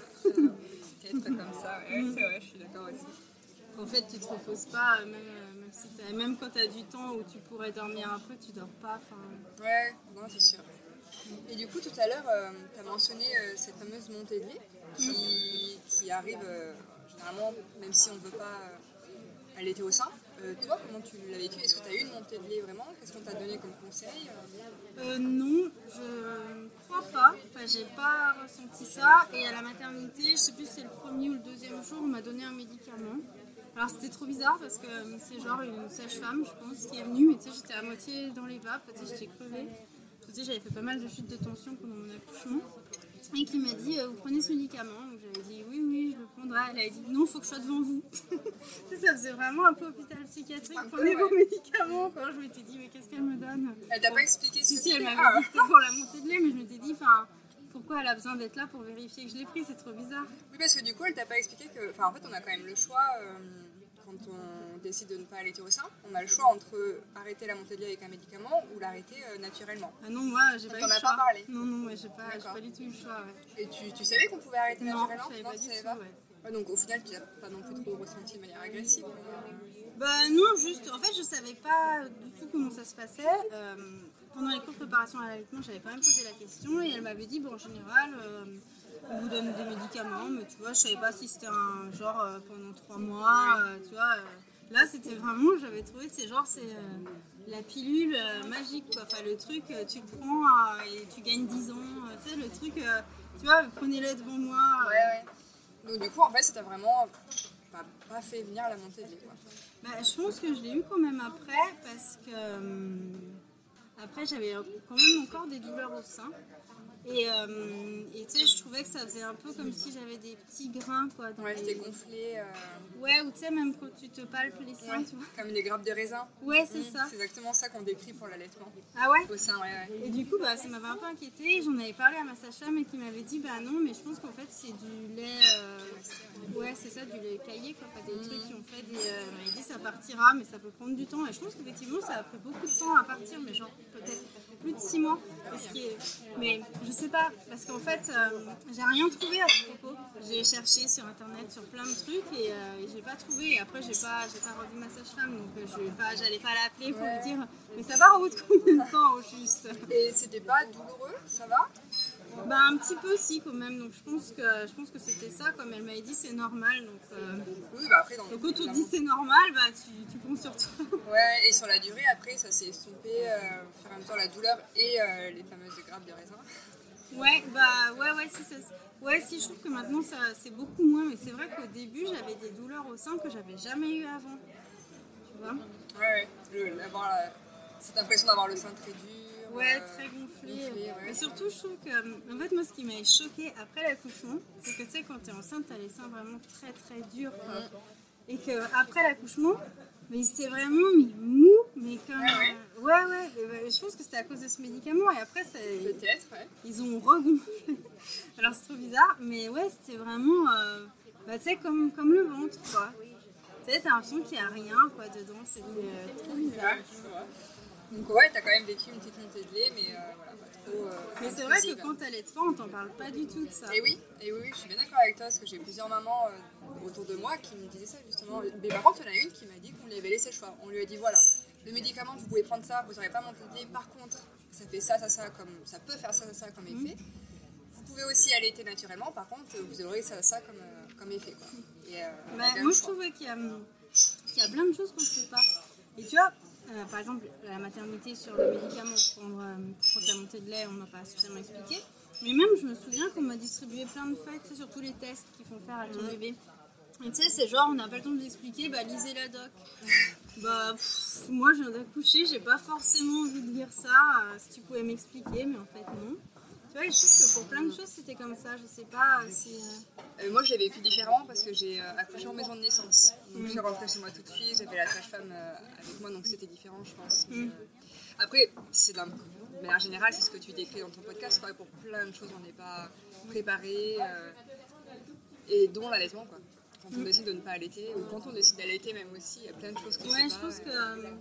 Être comme ça, ouais, c'est vrai, je suis d'accord aussi. En fait, tu te reposes pas, euh, même, euh, même, si t'as- même quand tu as du temps où tu pourrais dormir un peu, tu dors pas. Ouais, non, c'est sûr. Et du coup, tout à l'heure, tu as mentionné cette fameuse montée de lait qui, qui arrive généralement, même si on ne veut pas allaiter au sein. Euh, toi, comment tu l'as vécu? Est-ce que tu as eu une montée de lait vraiment? Qu'est-ce qu'on t'a donné comme conseil? Euh, Non, je ne crois pas. Enfin, j'ai pas ressenti ça. Et à la maternité, je sais plus si c'est le premier ou le deuxième jour, on m'a donné un médicament. Alors c'était trop bizarre parce que c'est genre une sage-femme, je pense, qui est venue, mais tu sais, j'étais à moitié dans les vapes, tu sais, j'étais crevée. Tu sais, j'avais fait pas mal de chutes de tension pendant mon accouchement. Et qui m'a dit, euh, vous prenez ce médicament j'avais dit, oui, oui, je le prendrai. Elle a dit, non, il faut que je sois devant vous. ça faisait vraiment un peu hôpital psychiatrique. Prenez vos médicaments. Quand je m'étais dit, mais qu'est-ce qu'elle me donne? Elle t'a pas expliqué ce Si, si, elle m'avait ah. dit pour la montée de lait, mais je m'étais dit, enfin pourquoi elle a besoin d'être là pour vérifier que je l'ai pris? C'est trop bizarre. Oui, parce que du coup, elle t'a pas expliqué que. Enfin, en fait, on a quand même le choix. Euh, quand on décide de ne pas allaiter au sein, on a le choix entre arrêter la montée de lait avec un médicament ou l'arrêter euh, naturellement. Ah non, moi j'ai pas eu le choix. pas parlé Non, non, j'ai pas, pas du tout eu le choix. Et tu, tu, savais qu'on pouvait arrêter non, naturellement? je savais pas du tout, ouais. donc au final, tu n'as pas non plus trop ressenti de manière agressive Bah non, juste, en fait, je savais pas du tout comment ça se passait. Euh, pendant les cours de préparation à l'allaitement, j'avais quand même posé la question et elle m'avait dit, bon, en général, euh, on vous donne des médicaments, mais tu vois, je savais pas si c'était un genre euh, pendant trois mois, euh, tu vois. Euh. là, c'était vraiment, j'avais trouvé, c'est genre, c'est la pilule magique, quoi. Enfin, le truc, tu le prends et tu gagnes 10 ans, tu sais, le truc, tu vois, prenez-le devant moi. Ouais, ouais. Donc, du coup, en fait, t'a vraiment pas, pas, fait venir la montée de lait, quoi. Bah, je pense que je l'ai eu quand même après, parce que. après, j'avais quand même encore des douleurs au sein. Euh, et tu sais, je trouvais que ça faisait un peu comme si j'avais des petits grains. Quoi, ouais, c'était gonflé. Euh... Ouais, ou tu sais, même quand tu te palpes les seins, tu vois. Comme des grappes de raisin. Ouais, c'est mmh, ça. C'est exactement ça qu'on décrit pour l'allaitement. Ah ouais Au sein, ouais, ouais. Et du coup, bah, ça m'avait un peu inquiété. J'en avais parlé à ma sage-femme et qui m'avait dit Bah non, mais je pense qu'en fait, c'est du lait. Euh... Ouais, c'est ça, du lait caillé, quoi. Enfin, des mmh. trucs qui ont fait des. Il dit Ça partira, mais ça peut prendre du temps. Et je pense qu'effectivement, ça a pris beaucoup de temps à partir, mais genre peut-être plus de six mois. Qui est... Mais je sais pas, parce qu'en fait, euh, j'ai rien trouvé à ce propos. J'ai cherché sur internet sur plein de trucs et, euh, j'ai pas trouvé. Et après, j'ai pas, j'ai pas revu ma sage-femme, donc euh, je pas, j'allais pas l'appeler pour lui dire. Mais ça va en route combien de temps au juste Et c'était pas douloureux, ça va? Bah, un petit peu si quand même, donc je pense que je pense que c'était ça, comme elle m'avait dit c'est normal. Donc, euh... oui, bah après, dans donc quand on dit c'est normal, bah, tu, tu comptes sur toi. Ouais, et sur la durée après ça s'est estompé euh, au fur et à mesure la douleur et euh, les fameuses grappes de raisin. Ouais, bah ouais, ouais, si, ça, ouais, si je trouve que maintenant ça c'est beaucoup moins, mais c'est vrai qu'au début j'avais des douleurs au sein que j'avais jamais eu avant. Tu vois? Ouais, ouais, le, avoir la, cette impression d'avoir le sein très dur. Ouais, très gonflé. Mais surtout, je trouve que, euh, en fait, moi, ce qui m'a choqué après l'accouchement, c'est que tu sais, quand t'es enceinte, t'as les seins vraiment très très durs. Et que après l'accouchement, mais c'était vraiment mais mou, mais comme. Ah ouais, ouais, ouais. Bah, je pense que c'était à cause de ce médicament. Et après, ça. Peut-être, ouais. Ils ont regonflé. Alors, c'est trop bizarre. Mais ouais, c'était vraiment. Euh, bah, tu sais, comme, comme le ventre, quoi. Tu sais, t'as l'impression qu'il n'y a rien, quoi, dedans. C'était euh, trop bizarre. Donc ouais, t'as quand même vécu une petite montée de lait, mais euh, voilà, pas trop. Euh, mais c'est vrai que quand t'allais de on t'en parle pas du tout de ça. Et oui, et oui, je suis bien d'accord avec toi, parce que j'ai plusieurs mamans euh, autour de moi qui me disaient ça justement. Mais par contre, il y en a une qui m'a dit qu'on lui avait laissé le choix. On lui a dit voilà, le médicament, vous pouvez prendre ça, vous n'aurez pas montée de lait. Par contre, ça fait ça, ça, ça, comme ça peut faire ça, ça, ça comme effet. Vous pouvez aussi allaiter naturellement, par contre, vous aurez ça, ça comme, comme effet. Quoi. Et, bah, moi, je trouve qu'il y, y, a plein de choses qu'on ne sait pas. Et tu vois, euh, par exemple, la maternité sur le médicament pour euh, la montée de lait, on m'a pas suffisamment expliqué. Mais même, je me souviens qu'on m'a distribué plein de feuilles tu sais, sur tous les tests qu'il faut faire à ton bébé. Et tu sais, c'est genre, on n'a pas le temps de l'expliquer, bah lisez la doc. bah, moi, je viens d'accoucher, j'ai pas forcément envie de lire ça. Euh, si tu pouvais m'expliquer, mais en fait, non je trouve que pour plein de choses, c'était comme ça. Je sais pas si. Euh, euh, moi, j'ai vécu différemment parce que j'ai euh, accouché en maison de naissance. Donc, je suis rentrée chez moi toute fille, j'avais la sage-femme avec moi, donc c'était différent, je pense. Mm. après, c'est de manière générale, c'est ce que tu décris dans ton podcast. Quoi. Pour plein de choses, on n'est pas préparé, et dont l'allaitement, quoi. Quand on mm. décide de ne pas allaiter, ou quand on décide d'allaiter, même aussi, il y a plein de choses qu'on ouais, je pense que.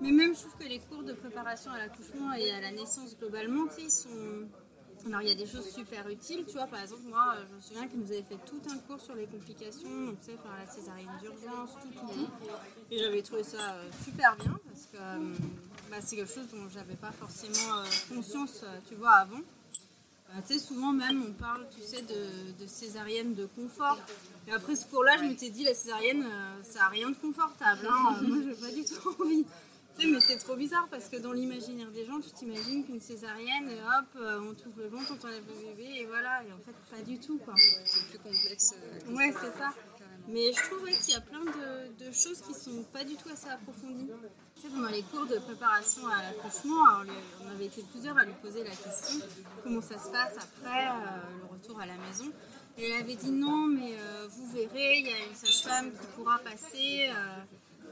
Mais même, je trouve que les cours de préparation à l'accouchement et à la naissance globalement, ils sont Alors il y a des choses super utiles, tu vois, par exemple moi je me souviens qu'il nous avait fait tout un cours sur les complications, donc tu sais, faire la césarienne d'urgence, tout, tout, tout. Et j'avais trouvé ça euh, super bien parce que euh, bah, c'est quelque chose dont j'avais pas forcément euh, conscience, euh, tu vois, avant. Euh, tu sais, souvent même on parle, tu sais, de, de césarienne de confort. Et après ce cours-là, je m'étais dit, la césarienne, euh, ça a rien de confortable. hein. Euh, moi, j'ai pas du tout envie. Mais c'est trop bizarre parce que dans l'imaginaire des gens, tu t'imagines qu'une césarienne, hop, euh, on t'ouvre le ventre, on t'enlève le bébé, et voilà. Et en fait, pas du tout, quoi. C'est plus complexe. euh, Ouais, c'est ça. carrément. Mais je trouve ouais, qu'il y a plein de, de choses qui sont pas du tout assez approfondies. Tu sais, pendant les cours de préparation à l'accouchement, on avait été plusieurs à lui poser la question comment ça se passe après euh, le retour à la maison. Et elle avait dit non, mais euh, vous verrez, il y a une sage-femme qui pourra passer. euh,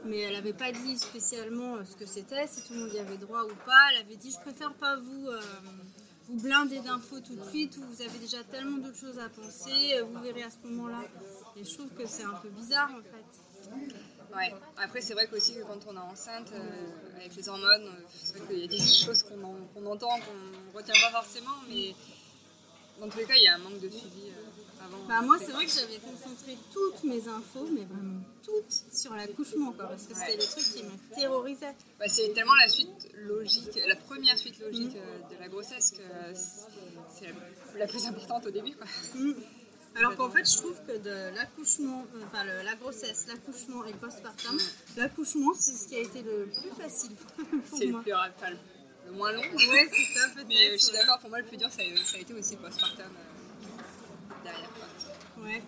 mais elle n'avait pas dit spécialement euh, ce que c'était, si tout le monde y avait droit ou pas. Elle avait dit je préfère pas vous, euh, vous blinder d'infos tout de suite, ou vous avez déjà tellement d'autres choses à penser, euh, vous verrez à ce moment-là. Et je trouve que c'est un peu bizarre en fait. Ouais. Après, c'est vrai qu'aussi que quand on est enceinte, avec les hormones, c'est vrai qu'il y a des choses qu'on en- qu'on entend, qu'on ne retient pas forcément, mais dans tous les cas, il y a un manque de suivi avant. Bah, moi, c'est vrai que j'avais concentré toutes mes infos, mais vraiment toutes, sur l'accouchement, quoi, parce que c'était Ouais. le truc qui me terrorisait. Bah, c'est tellement la suite logique, la première suite logique Mm. euh, de la grossesse que c'est- la, la plus importante au début. Quoi. Mm. Alors qu'en fait, je trouve que de l'accouchement, euh, enfin le- la grossesse, l'accouchement et le postpartum, l'accouchement, c'est ce qui a été le plus facile pour C'est le, plus, enfin, le- moins long. Ouais, c'est ça, peut-être. Mais euh, je suis d'accord, pour moi, le plus dur, ça, a- ça a été aussi le postpartum derrière. Quoi. Ouais.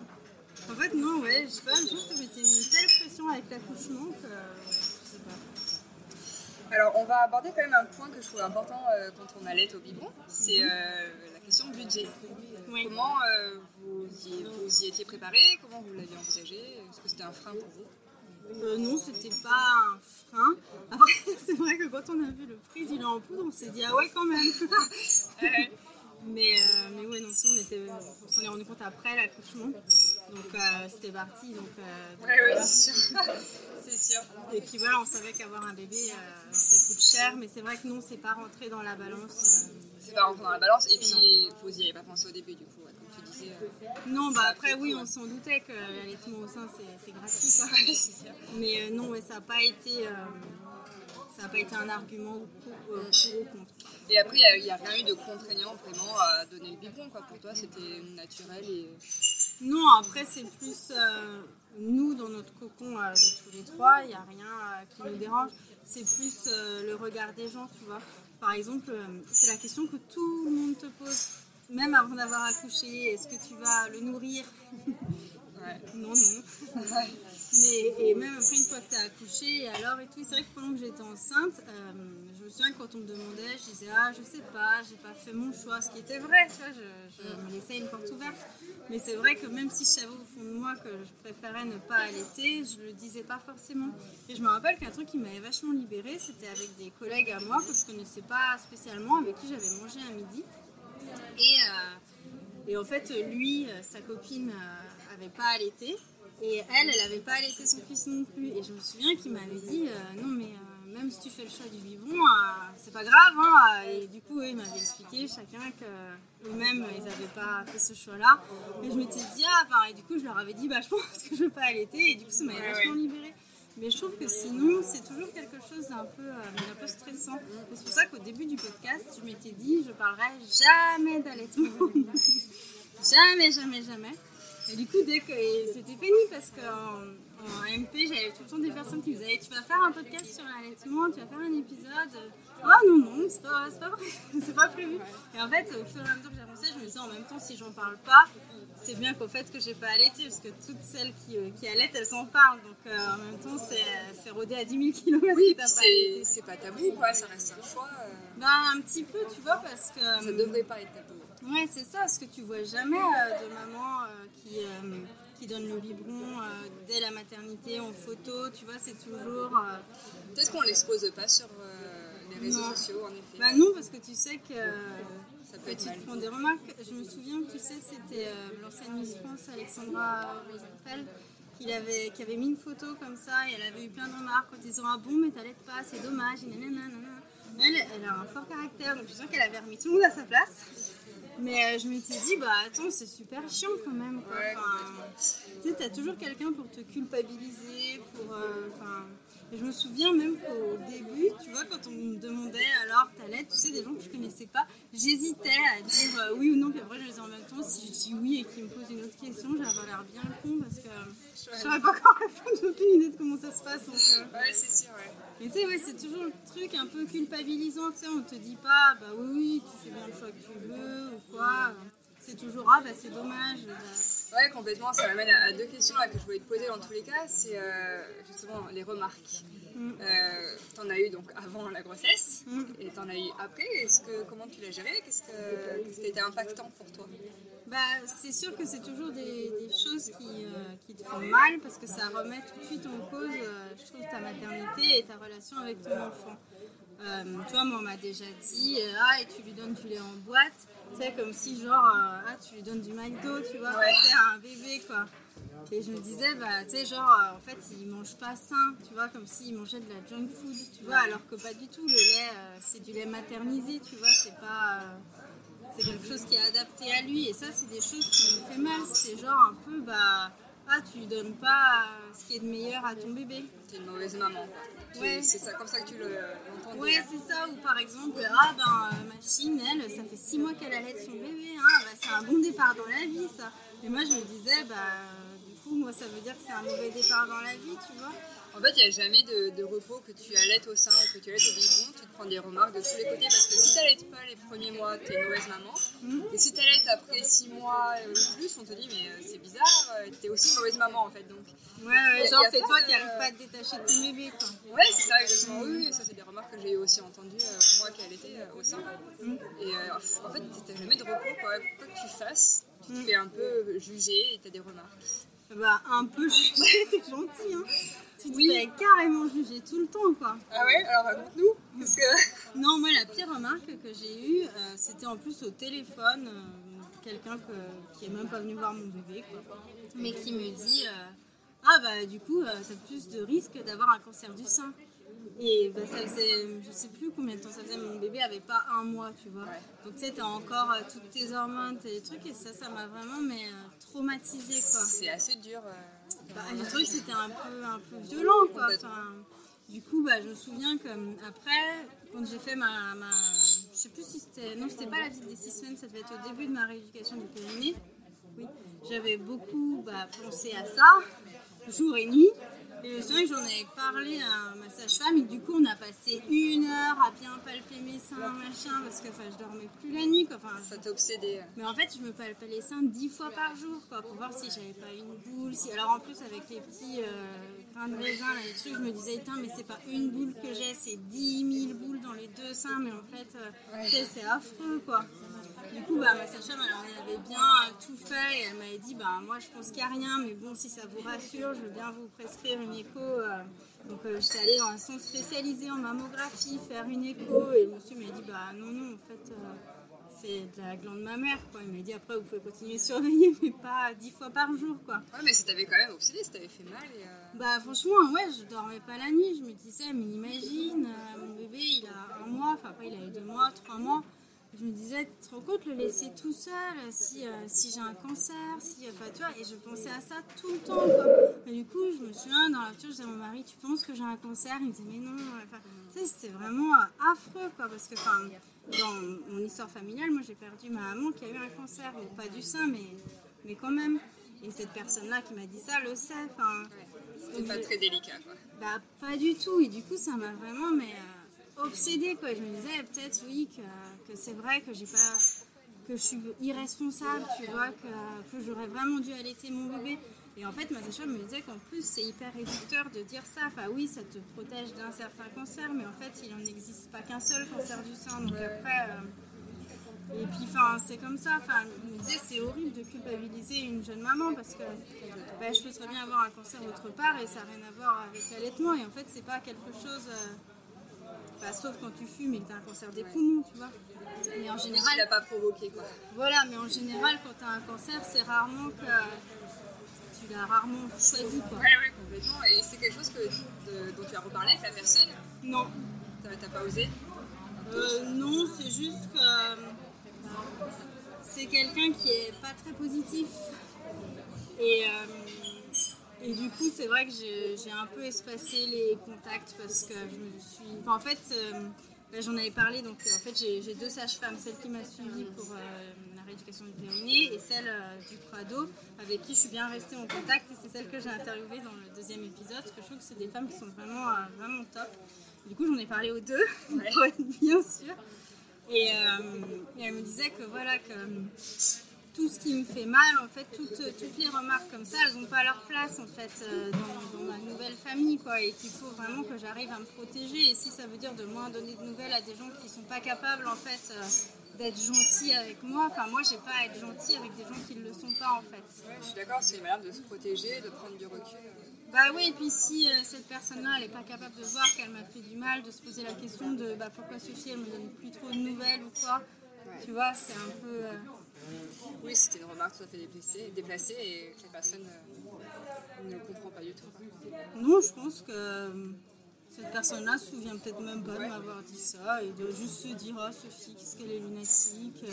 En fait, non, ouais, je sais pas, je trouve que mis une telle pression avec l'accouchement que. Je sais pas. Alors, on va aborder quand même un point que je trouve important euh, quand on allait au biberon, c'est euh, la question budget. Oui. Comment euh, vous, y, vous y étiez préparé? Comment vous l'aviez envisagé? Est-ce que c'était un frein pour vous? Euh, non, c'était pas un frein. Après, c'est vrai que quand on a vu le prix du lait en poudre, on s'est dit ah ouais, quand même. mais, euh, mais ouais, non, si on était, on s'en est rendu compte après l'accouchement. Donc euh, c'était parti. Donc, euh, donc, Ouais, ouais, voilà. c'est sûr. c'est sûr. Et puis voilà, on savait qu'avoir un bébé, euh, ça coûte cher, mais c'est vrai que non, c'est pas rentré dans la balance. euh. C'est pas rentré dans la balance. Et puis, vous y avez pas pensé au début, du coup, ouais, comme tu disais. euh, Non, bah après, oui, on s'en doutait que l'allaitement au sein, c'est gratuit. Quoi. Mais euh, non, ouais, ça n'a pas été. Ça n'a pas été un argument pour, euh, pour ou contre. Et après, il n'y a, rien eu de contraignant vraiment à donner le biberon. Quoi. Pour toi, c'était naturel et. Non, après, c'est plus euh, nous, dans notre cocon euh, de tous les trois, il n'y a rien qui nous dérange. C'est plus le regard des gens, tu vois. Par exemple, c'est la question que tout le monde te pose, même avant d'avoir accouché. Est-ce que tu vas le nourrir? Non, non. Mais, et même après, une fois que tu as accouché, et alors et tout, c'est vrai que pendant que j'étais enceinte, euh, je me souviens que quand on me demandait, je disais Ah, je sais pas, j'ai pas fait mon choix, ce qui était vrai, tu je, me laissais une porte ouverte. Mais c'est vrai que même si je savais au fond de moi que je préférais ne pas allaiter, je le disais pas forcément. Et je me rappelle qu'un truc qui m'avait vachement libérée, c'était avec des collègues à moi que je connaissais pas spécialement, avec qui j'avais mangé à midi. Et, euh, et en fait, lui, euh, sa copine, avait pas allaité. Et elle, elle avait pas allaité son fils non plus. Et je me souviens qu'il m'avait dit euh, Non, mais euh, même si tu fais le choix du biberon, euh, c'est pas grave. Hein. Et du coup, eux, ils m'avaient expliqué chacun qu'eux-mêmes, ils n'avaient pas fait ce choix-là. Et je m'étais dit Ah, ben, et du coup, je leur avais dit Bah, je pense que je veux pas allaiter. Et du coup, ça m'avait vachement libérée. Mais je trouve que sinon, c'est toujours quelque chose d'un peu, euh, peu stressant. Et C'est pour ça qu'au début du podcast, je m'étais dit, je parlerai jamais d'allaitement. jamais, jamais, jamais. Et du coup, dès que c'était pénible parce qu'en en MP, j'avais tout le temps des personnes qui me disaient Tu vas faire un podcast sur l'allaitement, tu vas faire un épisode. Oh non, non, c'est pas, c'est pas vrai, c'est pas prévu. Et en fait, au fur et à mesure que j'avançais, je me disais en même temps, si j'en parle pas, c'est bien qu'au fait que j'ai pas allaité, parce que toutes celles qui, euh, qui allaitent, elles s'en parlent. Donc euh, en même temps, c'est rodé à 10 000 km. Oui, c'est pas tabou, quoi. Ça reste un choix. euh, Bah, un petit peu, tu vois, parce que. ça devrait pas être tabou. Ouais, c'est ça, parce que tu vois jamais euh, de maman euh, qui, euh, qui donne le biberon dès la maternité en photo, tu vois, c'est toujours. Peut-être qu'on l'expose pas sur les réseaux Non. sociaux, en effet. Bah non, parce que tu sais que. ça peut être tu te prends des remarques. Je me souviens que tu sais, c'était l'ancienne Miss France, Alexandra Rosenfeld, qui avait, qui avait mis une photo comme ça et elle avait eu plein de remarques en disant Ah bon, mais t'allaites pas, c'est dommage, et nanana. Elle, elle a un fort caractère, donc je sens qu'elle avait remis tout le monde à sa place. Mais euh, je m'étais dit, bah attends, c'est super chiant quand même. quoi. Ouais, Enfin, tu sais, t'as toujours quelqu'un pour te culpabiliser, pour. euh, Enfin. je me souviens même qu'au début, tu vois, quand on me demandait alors t'allais, tu sais, des gens que je connaissais pas, j'hésitais à dire euh, oui ou non, puis après je les ai en même temps, si je dis oui et qu'ils me posent une autre question, j'avais l'air bien con parce que je saurais pas encore répondre, j'ai aucune idée de comment ça se passe. donc. Ouais, c'est sûr, ouais. Mais tu sais, ouais, c'est toujours le truc un peu culpabilisant, tu sais, on te dit pas, bah oui, oui, tu fais bien le choix que tu veux ou quoi. C'est toujours, ah bah c'est dommage. bah, Ouais, complètement. Ça m'amène à à deux questions là, que je voulais te poser dans tous les cas. C'est euh, justement les remarques. Mm. Euh, t'en as eu donc avant la grossesse Mm. et t'en as eu après. Est-ce que comment tu l'as géré? Qu'est-ce que qu'est-ce qui a été impactant pour toi? Bah, c'est sûr que c'est toujours des, des choses qui, euh, qui te font mal parce que ça remet tout de suite en cause, euh, je trouve, ta maternité et ta relation avec ton enfant. Euh, tu vois, moi, on m'a déjà dit, euh, ah, et tu lui donnes du lait en boîte, tu sais, comme si, genre, ah, tu lui donnes du McDo, tu vois, Ouais. à un bébé, quoi. Et je me disais, bah, tu sais, genre, en fait, il mange pas sain, tu vois, comme s'il mangeait de la junk food, tu vois, alors que pas du tout. Le lait, c'est du lait maternisé, tu vois, c'est pas. C'est quelque chose qui est adapté à lui. Et ça, c'est des choses qui me fait mal. C'est genre un peu, bah, ah, tu donnes pas ce qui est de meilleur à ton bébé. T'es une mauvaise maman. Ouais. C'est ça, comme ça que tu le- l'entendais. Ouais, c'est ça. Ou par exemple, ah ben, euh, machine, elle, ça fait six mois qu'elle allait son bébé. Hein, bah, c'est un bon départ dans la vie, ça. Et moi, je me disais, bah, du coup, moi, ça veut dire que c'est un mauvais départ dans la vie, tu vois. En fait, il n'y a jamais de, de repos que tu allaites au sein ou que tu allaites au biberon. Tu te prends des remarques de tous les côtés parce que si tu n'allaites pas les premiers mois, tu es une mauvaise maman. Mhm. Et si tu allaites après 6 mois ou plus, on te dit mais euh, c'est bizarre, tu es aussi une mauvaise maman en fait. Donc, Ouais, genre, c'est toi de- qui n'arrives pas à te détacher de ton bébé, quoi. ouais, c'est ça exactement. Oui, ça c'est des remarques que j'ai aussi entendues euh, moi qui allaitais euh, au sein. Mhm. Et euh, en fait, tu n'as jamais de repos. Quoi. Quoi que tu fasses, tu te Mhm. fais un peu juger et tu as des remarques. Bah, un peu jugé, t'es gentil, hein. Tu te Oui. fais carrément juger tout le temps, quoi. Ah ouais Alors raconte-nous. Que... Non, moi, la pire remarque que j'ai eue, euh, c'était en plus au téléphone. euh, Quelqu'un que- qui est même pas venu voir mon bébé, quoi. Mais qui me dit euh, Ah, bah, du coup, euh, t'as plus de risques d'avoir un cancer du sein. Et bah, ça faisait, je sais plus combien de temps ça faisait, mon bébé avait pas un mois, tu vois. Ouais. Donc, tu sais, t'as encore toutes tes hormones, tes trucs, et ça, ça m'a vraiment mais, traumatisée, quoi. C'est assez dur. Bah, j'ai trouvé que c'était un peu, un peu violent, quoi. Enfin, du coup, bah, je me souviens que après, quand j'ai fait ma, ma- je sais plus si c'était, non, c'était pas la visite des six semaines, ça devait être au début de ma rééducation du périnée. Oui, j'avais beaucoup bah, pensé à ça, jour et nuit. Et le soir, j'en avais parlé à ma sage-femme et du coup, on a passé une heure à bien palper mes seins, machin, parce que je dormais plus la nuit, quoi. Enfin, Ça t'a obsédé. mais en fait, je me palpais les seins dix fois par jour, quoi, pour voir si j'avais pas une boule. Si... Alors en plus, avec les petits euh, grains de raisin, là, les trucs, je me disais, mais c'est pas une boule que j'ai, c'est 10 000 boules dans les deux seins. Mais en fait, euh, Ouais. c'est affreux, quoi. Du coup, bah, ma sage-femme, elle en avait bien euh, tout fait et elle m'avait dit, bah, moi, je pense qu'il n'y a rien, mais bon, si ça vous rassure, je veux bien vous prescrire une écho. euh. Donc, euh, j'étais allée dans un centre spécialisé en mammographie faire une écho et le monsieur m'a dit, bah, non, non, en fait. euh, c'est de la glande mammaire, quoi. Il m'a dit après, vous pouvez continuer à surveiller, mais pas dix fois par jour, quoi. Ouais, mais ça t'avait quand même obsédé, ça t'avait fait mal. Et, euh, Bah, franchement, ouais, je dormais pas la nuit. Je me disais, mais imagine, euh, mon bébé, il a un mois, enfin, après, il avait deux mois, trois mois. Je me disais, tu te rends compte, le laisser tout seul, si, euh, si j'ai un cancer, si, enfin, tu vois, et je pensais à ça tout le temps, quoi. Et du coup, je me souviens, dans la voiture, je disais à mon mari, tu penses que j'ai un cancer? Il me disait, mais non, enfin, tu sais, c'était vraiment euh, affreux, quoi, parce que, enfin, dans mon histoire familiale, moi, j'ai perdu ma maman qui a eu un cancer, bon, pas du sein, mais, mais quand même. Et cette personne-là qui m'a dit ça le sait, enfin. C'était pas je- très délicat, quoi. bah pas du tout et du coup ça m'a vraiment mais euh, obsédée quoi. Je me disais peut-être oui que, c'est vrai que j'ai pas que je suis irresponsable, tu vois, que, j'aurais vraiment dû allaiter mon bébé. Et en fait ma me disait qu'en plus c'est hyper réducteur de dire ça. Enfin oui ça te protège d'un certain cancer mais en fait il n'en existe pas qu'un seul cancer du sein. Donc après euh, et puis enfin c'est comme ça. Enfin je me disais c'est horrible de culpabiliser une jeune maman parce que bah, je peux très bien avoir un cancer autre part et ça n'a rien à voir avec l'allaitement. Et en fait, c'est pas quelque chose. euh, bah, sauf quand tu fumes et que tu as un cancer des poumons, tu vois. Mais en tu général, l'as pas provoqué, quoi. voilà, mais en général, quand tu as un cancer, c'est rarement que tu l'as rarement choisi, quoi. Ouais, ouais, complètement. Et c'est quelque chose que, de- dont tu as reparlé avec la personne? Non, T'as pas osé? Euh, non, c'est juste que. c'est quelqu'un qui est pas très positif. Et, euh, et du coup, c'est vrai que j'ai un peu espacé les contacts parce que je me suis. en fait, euh, là, j'en avais parlé, donc euh, en fait, j'ai deux sages-femmes, celle qui m'a suivie pour euh, la rééducation du périnée et celle du Prado, avec qui je suis bien restée en contact. Et c'est celle que j'ai interviewée dans le deuxième épisode, parce que je trouve que c'est des femmes qui sont vraiment, vraiment top. Du coup, j'en ai parlé aux deux, bien sûre. Et, et elle me disait que voilà, que tout ce qui me fait mal, en fait, toutes, toutes les remarques comme ça, elles n'ont pas leur place en fait euh, dans, dans ma nouvelle famille, quoi, et qu'il faut vraiment que j'arrive à me protéger. Et si ça veut dire de moins donner de nouvelles à des gens qui sont pas capables, en fait, euh, d'être gentils avec moi, enfin moi, j'ai pas à être gentille avec des gens qui ne le sont pas, en fait. Ouais, je suis d'accord, c'est une manière de se protéger, de prendre du recul. Bah oui, et puis si euh, cette personne-là, elle n'est pas capable de voir qu'elle m'a fait du mal, de se poser la question de bah, pourquoi Sophie, elle me donne plus trop de nouvelles ou quoi, tu vois, c'est un peu... euh, Oui, c'était une remarque tout à fait déplacée, déplacée et que la personne euh, ne comprend pas du tout. Non, je pense que euh, cette personne-là se souvient peut-être même pas de m'avoir dit ça et de juste se dire Ah, Sophie, qu'est-ce qu'elle est lunatique?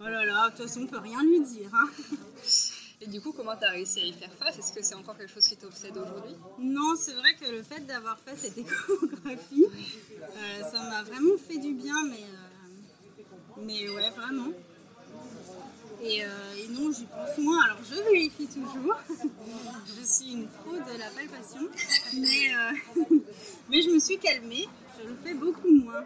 Oh là là, de toute façon, on peut rien lui dire. Hein. Et du coup, comment tu as réussi à y faire face? Est-ce que c'est encore quelque chose qui t'obsède aujourd'hui? Non, c'est vrai que le fait d'avoir fait cette échographie, euh, ça m'a vraiment fait du bien, mais, euh, mais ouais, vraiment. Et, euh, et non, j'y pense moins. Alors, je vérifie toujours. je suis une pro de la palpation, mais, euh, mais je me suis calmée. Je le fais beaucoup moins.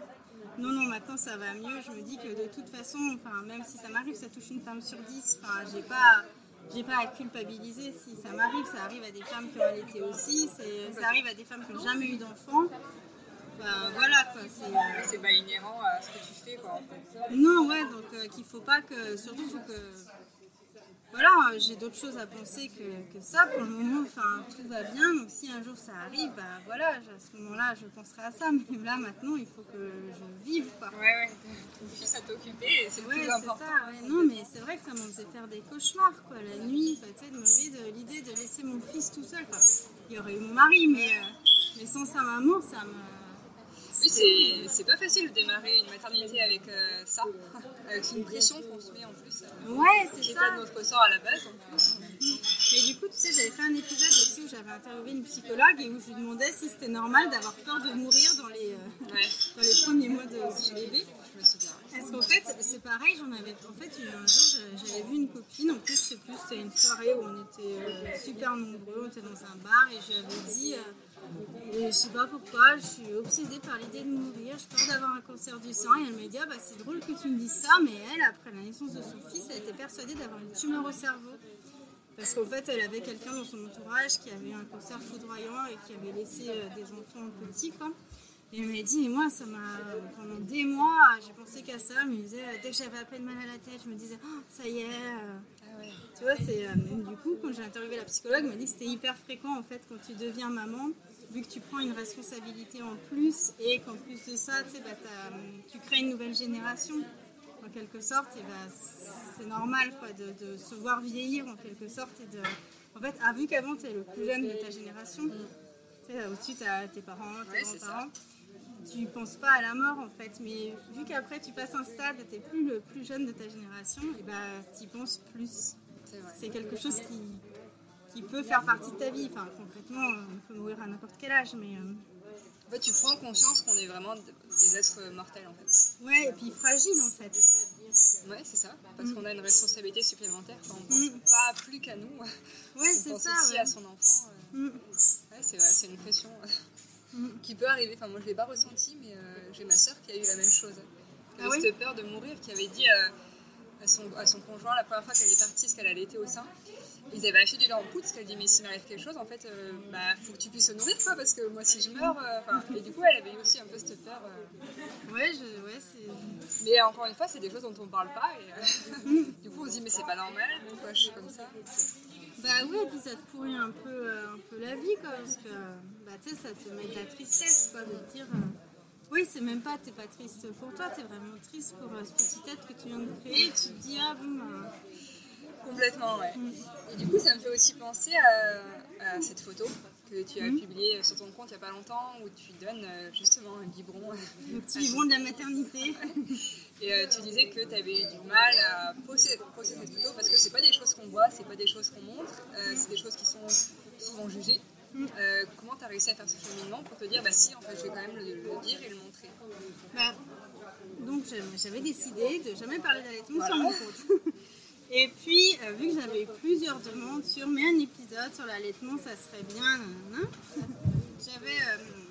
Non, non, maintenant ça va mieux. Je me dis que de toute façon, enfin, même si ça m'arrive, ça touche une femme sur dix. Enfin, j'ai pas, j'ai pas à culpabiliser. Si ça m'arrive, ça arrive à des femmes qui ont allaité aussi. Ça arrive à des femmes qui n'ont jamais eu d'enfant. Enfin, voilà quoi. C'est, euh, C'est pas inhérent à ce que tu fais, quoi, en fait. non, ouais, donc euh, qu'il faut pas que. Surtout, faut que. Voilà, euh, j'ai d'autres choses à penser que, que ça. Pour le moment, enfin, tout va bien. Donc, si un jour ça arrive, bah voilà, à ce moment-là, je penserai à ça. Mais là, maintenant, il faut que je vive, quoi. Ouais, ouais. Ton fils à t'occuper c'est le plus important. ça. ouais. Non, mais c'est vrai que ça m'en faisait faire des cauchemars, quoi. La nuit, sais, de me lever de l'idée de laisser mon fils tout seul. Enfin, il y aurait eu mon mari, mais, euh, mais sans sa maman, ça me. Oui, c'est- pas facile de démarrer une maternité avec euh, ça, avec une pression qu'on se met en plus, euh, Ouais, c'est ça. pas de notre ressort à la base en plus. Mais du coup, tu sais, j'avais fait un épisode aussi où j'avais interviewé une psychologue et où je lui demandais si c'était normal d'avoir peur de mourir dans les, euh, Ouais, dans les premiers mois de son bébé. je me souviens. Parce qu'en fait, c'est pareil, j'en avais. En fait, un jour, j'avais vu une copine, en plus, je sais plus, c'était une soirée où on était euh, super nombreux, on était dans un bar et je lui avais dit. Et je sais pas pourquoi, je suis obsédée par l'idée de mourir, j'ai peur d'avoir un cancer du sang. Et elle m'a dit Ah bah c'est drôle que tu me dises ça, mais elle, après la naissance de son fils, elle était persuadée d'avoir une tumeur au cerveau. Parce qu'en fait, elle avait quelqu'un dans son entourage qui avait un cancer foudroyant et qui avait laissé euh, des enfants petits, quoi. Et elle m'a dit, mais moi, ça m'a. Pendant des mois, j'ai pensé qu'à ça. Je me disais, euh, dès que j'avais à peine mal à la tête, je me disais, Oh, ça y est. euh. Tu vois, c'est. du coup, quand j'ai interviewé la psychologue, elle m'a dit que c'était hyper fréquent, en fait, quand tu deviens maman, vu que tu prends une responsabilité en plus et qu'en plus de ça, tu bah, tu crées une nouvelle génération, en quelque sorte, et bah, c'est normal, quoi, de, de se voir vieillir, en quelque sorte, et de. En fait, ah, vu qu'avant, tu es le plus jeune de ta génération, sais, au-dessus, tu as tes parents, tes Ouais, grands-parents tu penses pas à la mort en fait, mais vu qu'après tu passes un stade, tu n'es plus le plus jeune de ta génération, et bah tu y penses plus. C'est quelque chose qui, qui peut faire partie de ta vie. Enfin, concrètement, on peut mourir à n'importe quel âge, mais euh, En fait, tu prends conscience qu'on est vraiment des êtres mortels en fait. ouais, et puis fragile en fait. Ouais, c'est ça. Parce qu'on a une responsabilité supplémentaire quand on pense Mm. pas plus qu'à nous. Ouais, c'est ça. aussi ouais. à son enfant. euh. Mm. Ouais, c'est vrai, c'est une pression euh, Mm. qui peut arriver. Enfin, moi, je l'ai pas ressenti, mais euh, j'ai ma sœur qui a eu la même chose. Qui Ah avait ouais cette peur de mourir, qui avait dit euh, à, son, à son conjoint la première fois qu'elle est partie, parce qu'elle allait été au sein. Ils avaient acheté du lait en poudre, parce qu'elle dit Mais s'il m'arrive quelque chose, en fait, euh, bah, faut que tu puisses se nourrir, quoi, parce que moi, si je meurs. euh, et du coup, elle avait eu aussi un peu cette peur. euh. Ouais, je, ouais, c'est. Mais encore une fois, c'est des choses dont on parle pas. Et, euh, du coup, on se dit Mais c'est pas normal, pourquoi je suis comme ça Bah oui, et puis ça te pourrit un peu, euh, un peu la vie, quoi, parce que bah, tu sais, ça te met de la tristesse, quoi, de te dire. euh, oui, c'est même pas, t'es pas triste pour toi, t'es vraiment triste pour ce petit être que tu viens de créer. Et tu te dis, ah bon, bah, Complètement, ouais. Et du coup, ça me fait aussi penser à, à cette photo que tu as Mhm. publié sur ton compte il n'y a pas longtemps où tu donnes euh, justement un biberon. Le petit biberon de la maternité. Et euh, tu disais que tu avais du mal à poster, poster cette photo parce que c'est pas des choses qu'on voit, c'est pas des choses qu'on montre, euh, c'est des choses qui sont souvent jugées. Mm. Euh, comment tu as réussi à faire ce cheminement pour te dire bah si en fait je vais quand même le, le dire et le montrer? Bah, donc j'avais- j'avais décidé de jamais parler d'allaitement Voilà. sur mon compte. Et puis, euh, vu que j'avais eu plusieurs demandes sur mais un épisode sur l'allaitement, ça serait bien, j'avais euh,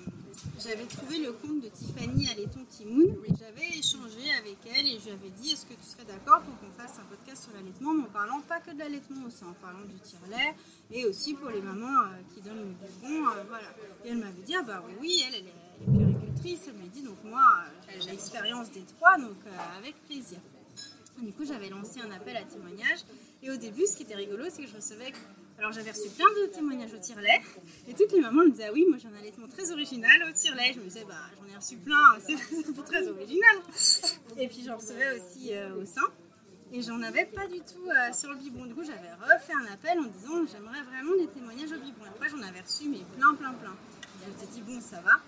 j'avais trouvé le compte de Tiffany Allaiton Timoun et j'avais échangé avec elle et je lui avais dit est-ce que tu serais d'accord pour qu'on fasse un podcast sur l'allaitement mais en parlant pas que de l'allaitement aussi, en parlant du tire-lait et aussi pour les mamans euh, qui donnent le biberon, voilà. Et elle m'avait dit ah bah oui, elle, elle est, elle est puéricultrice, elle m'a dit donc moi j'ai l'expérience des trois donc avec plaisir. Du coup, j'avais lancé un appel à témoignages. Et au début, ce qui était rigolo, c'est que je recevais. Alors, j'avais reçu plein de témoignages au tire-lait. Et toutes les mamans me disaient Ah oui, moi j'ai un allaitement très original au tire-lait. Je me disais Bah, j'en ai reçu plein, c'est c'est très original. Et puis, j'en recevais aussi euh, au sein. Et j'en avais pas du tout euh, sur le biberon. Du coup, j'avais refait un appel en disant J'aimerais vraiment des témoignages au biberon. Après, j'en avais reçu, mais plein, plein, plein. Je me suis dit Bon, ça va.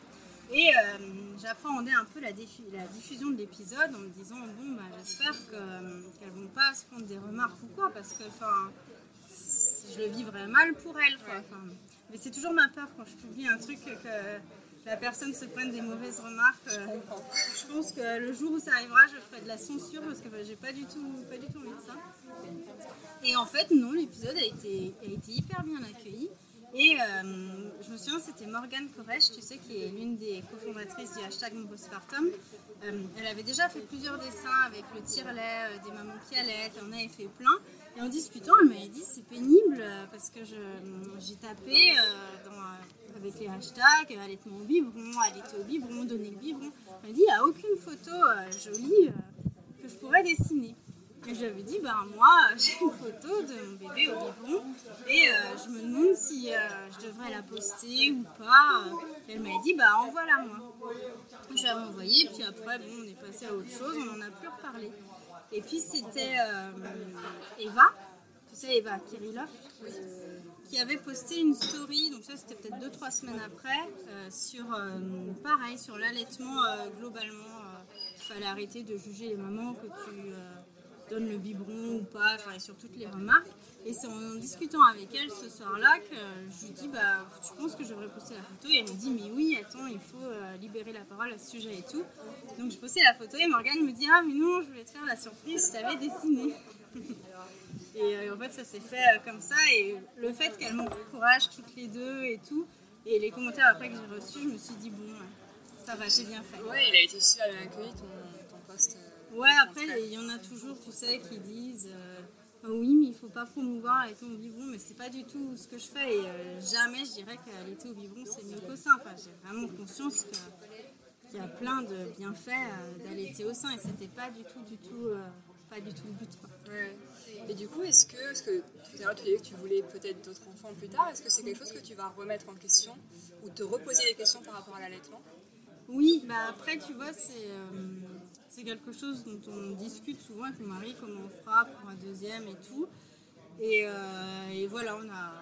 Et euh, j'appréhendais un peu la, diffu- la diffusion de l'épisode en me disant bon bah j'espère euh, qu'elles vont pas se prendre des remarques ou quoi parce que enfin je le vivrais mal pour elles mais c'est toujours ma peur quand je publie un truc que la personne se prenne des mauvaises remarques. euh, je pense que le jour où ça arrivera, je ferai de la censure parce que bah, j'ai pas du tout pas du tout envie de ça. Et en fait, non, l'épisode a été, a été hyper bien accueilli. Et euh, je me souviens, c'était Morgane Koresh, tu sais, qui est l'une des cofondatrices du hashtag Mon. Euh, elle avait déjà fait plusieurs dessins avec le tire-lait, euh, des mamans qui allaitent, en avait fait plein. Et en discutant, elle m'avait dit c'est pénible euh, parce que j'ai tapé euh, avec les hashtags allaitement au biberon, allaiter au biberon, donner le biberon. Elle m'a dit il n'y a aucune photo jolie que je pourrais dessiner. Et je lui avais dit, bah, moi, j'ai une photo de mon bébé au biberon et euh, je me demande si euh, je devrais la poster ou pas. Elle m'a dit, bah, envoie-la moi. Je l'avais envoyée, puis après, bon, on est passé à autre chose, on n'en a plus reparlé. Et puis c'était euh, Eva, tu sais, Eva Kirillov, qui avait posté une story, donc ça c'était peut-être 2-3 semaines après, sur, pareil, sur l'allaitement globalement. Il fallait arrêter de juger les mamans que tu donnes le biberon ou pas, enfin, et sur toutes les remarques. Et c'est en discutant avec elle ce soir-là que je lui dis bah, Tu penses que je devrais poster la photo? Et elle me dit Mais oui, attends, il faut euh, libérer la parole à ce sujet et tout. Donc je postais la photo et Morgane me dit Ah, mais non, je voulais te faire la surprise, je t'avais dessiné. et euh, en fait, ça s'est fait euh, comme ça. Et le fait qu'elles m'encouragent toutes les deux et tout, et les commentaires après que j'ai reçus, je me suis dit Bon, ça va, j'ai bien fait. Ouais, il a été super bien accueilli ton, ton post. Ouais, après, il y en a toujours, tu sais, qui disent euh, oui, mais il faut pas promouvoir allaiter au biberon, mais c'est pas du tout ce que je fais. Et euh, jamais je dirais qu'allaiter au biberon, c'est mieux qu'au sein. Enfin, j'ai vraiment conscience que- qu'il y a plein de bienfaits euh, d'allaiter au sein, et c'était pas du tout, du tout, euh, pas du tout le but. Quoi. Ouais. Et du coup, est-ce que, parce que tout à l'heure tu disais que tu voulais peut-être d'autres enfants plus tard, est-ce que c'est quelque chose que tu vas remettre en question ou te reposer les questions par rapport à l'allaitement? Oui, bah après, tu vois, c'est c'est quelque chose dont on discute souvent avec mon mari, comment on fera pour un deuxième et tout. Et, euh, et voilà, on a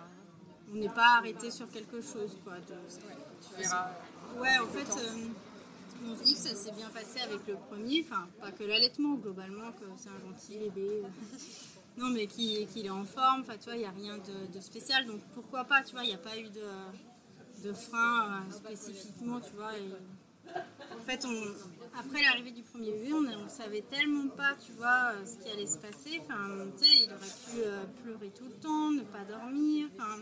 on n'est pas arrêté sur quelque chose. Quoi, de- Tu verras. Ouais, en fait, euh, on se dit que ça s'est bien passé avec le premier, enfin, pas que l'allaitement, globalement, que c'est un gentil bébé. non, mais qu'il est en forme, enfin, tu vois, il n'y a rien de, de spécial, donc pourquoi pas, tu vois, il n'y a pas eu de, de frein euh, spécifiquement, tu vois. et- en fait, on, après l'arrivée du premier bébé, on ne savait tellement pas, tu vois, euh, ce qui allait se passer. Enfin, tu sais, il aurait pu euh, pleurer tout le temps, ne pas dormir. Enfin,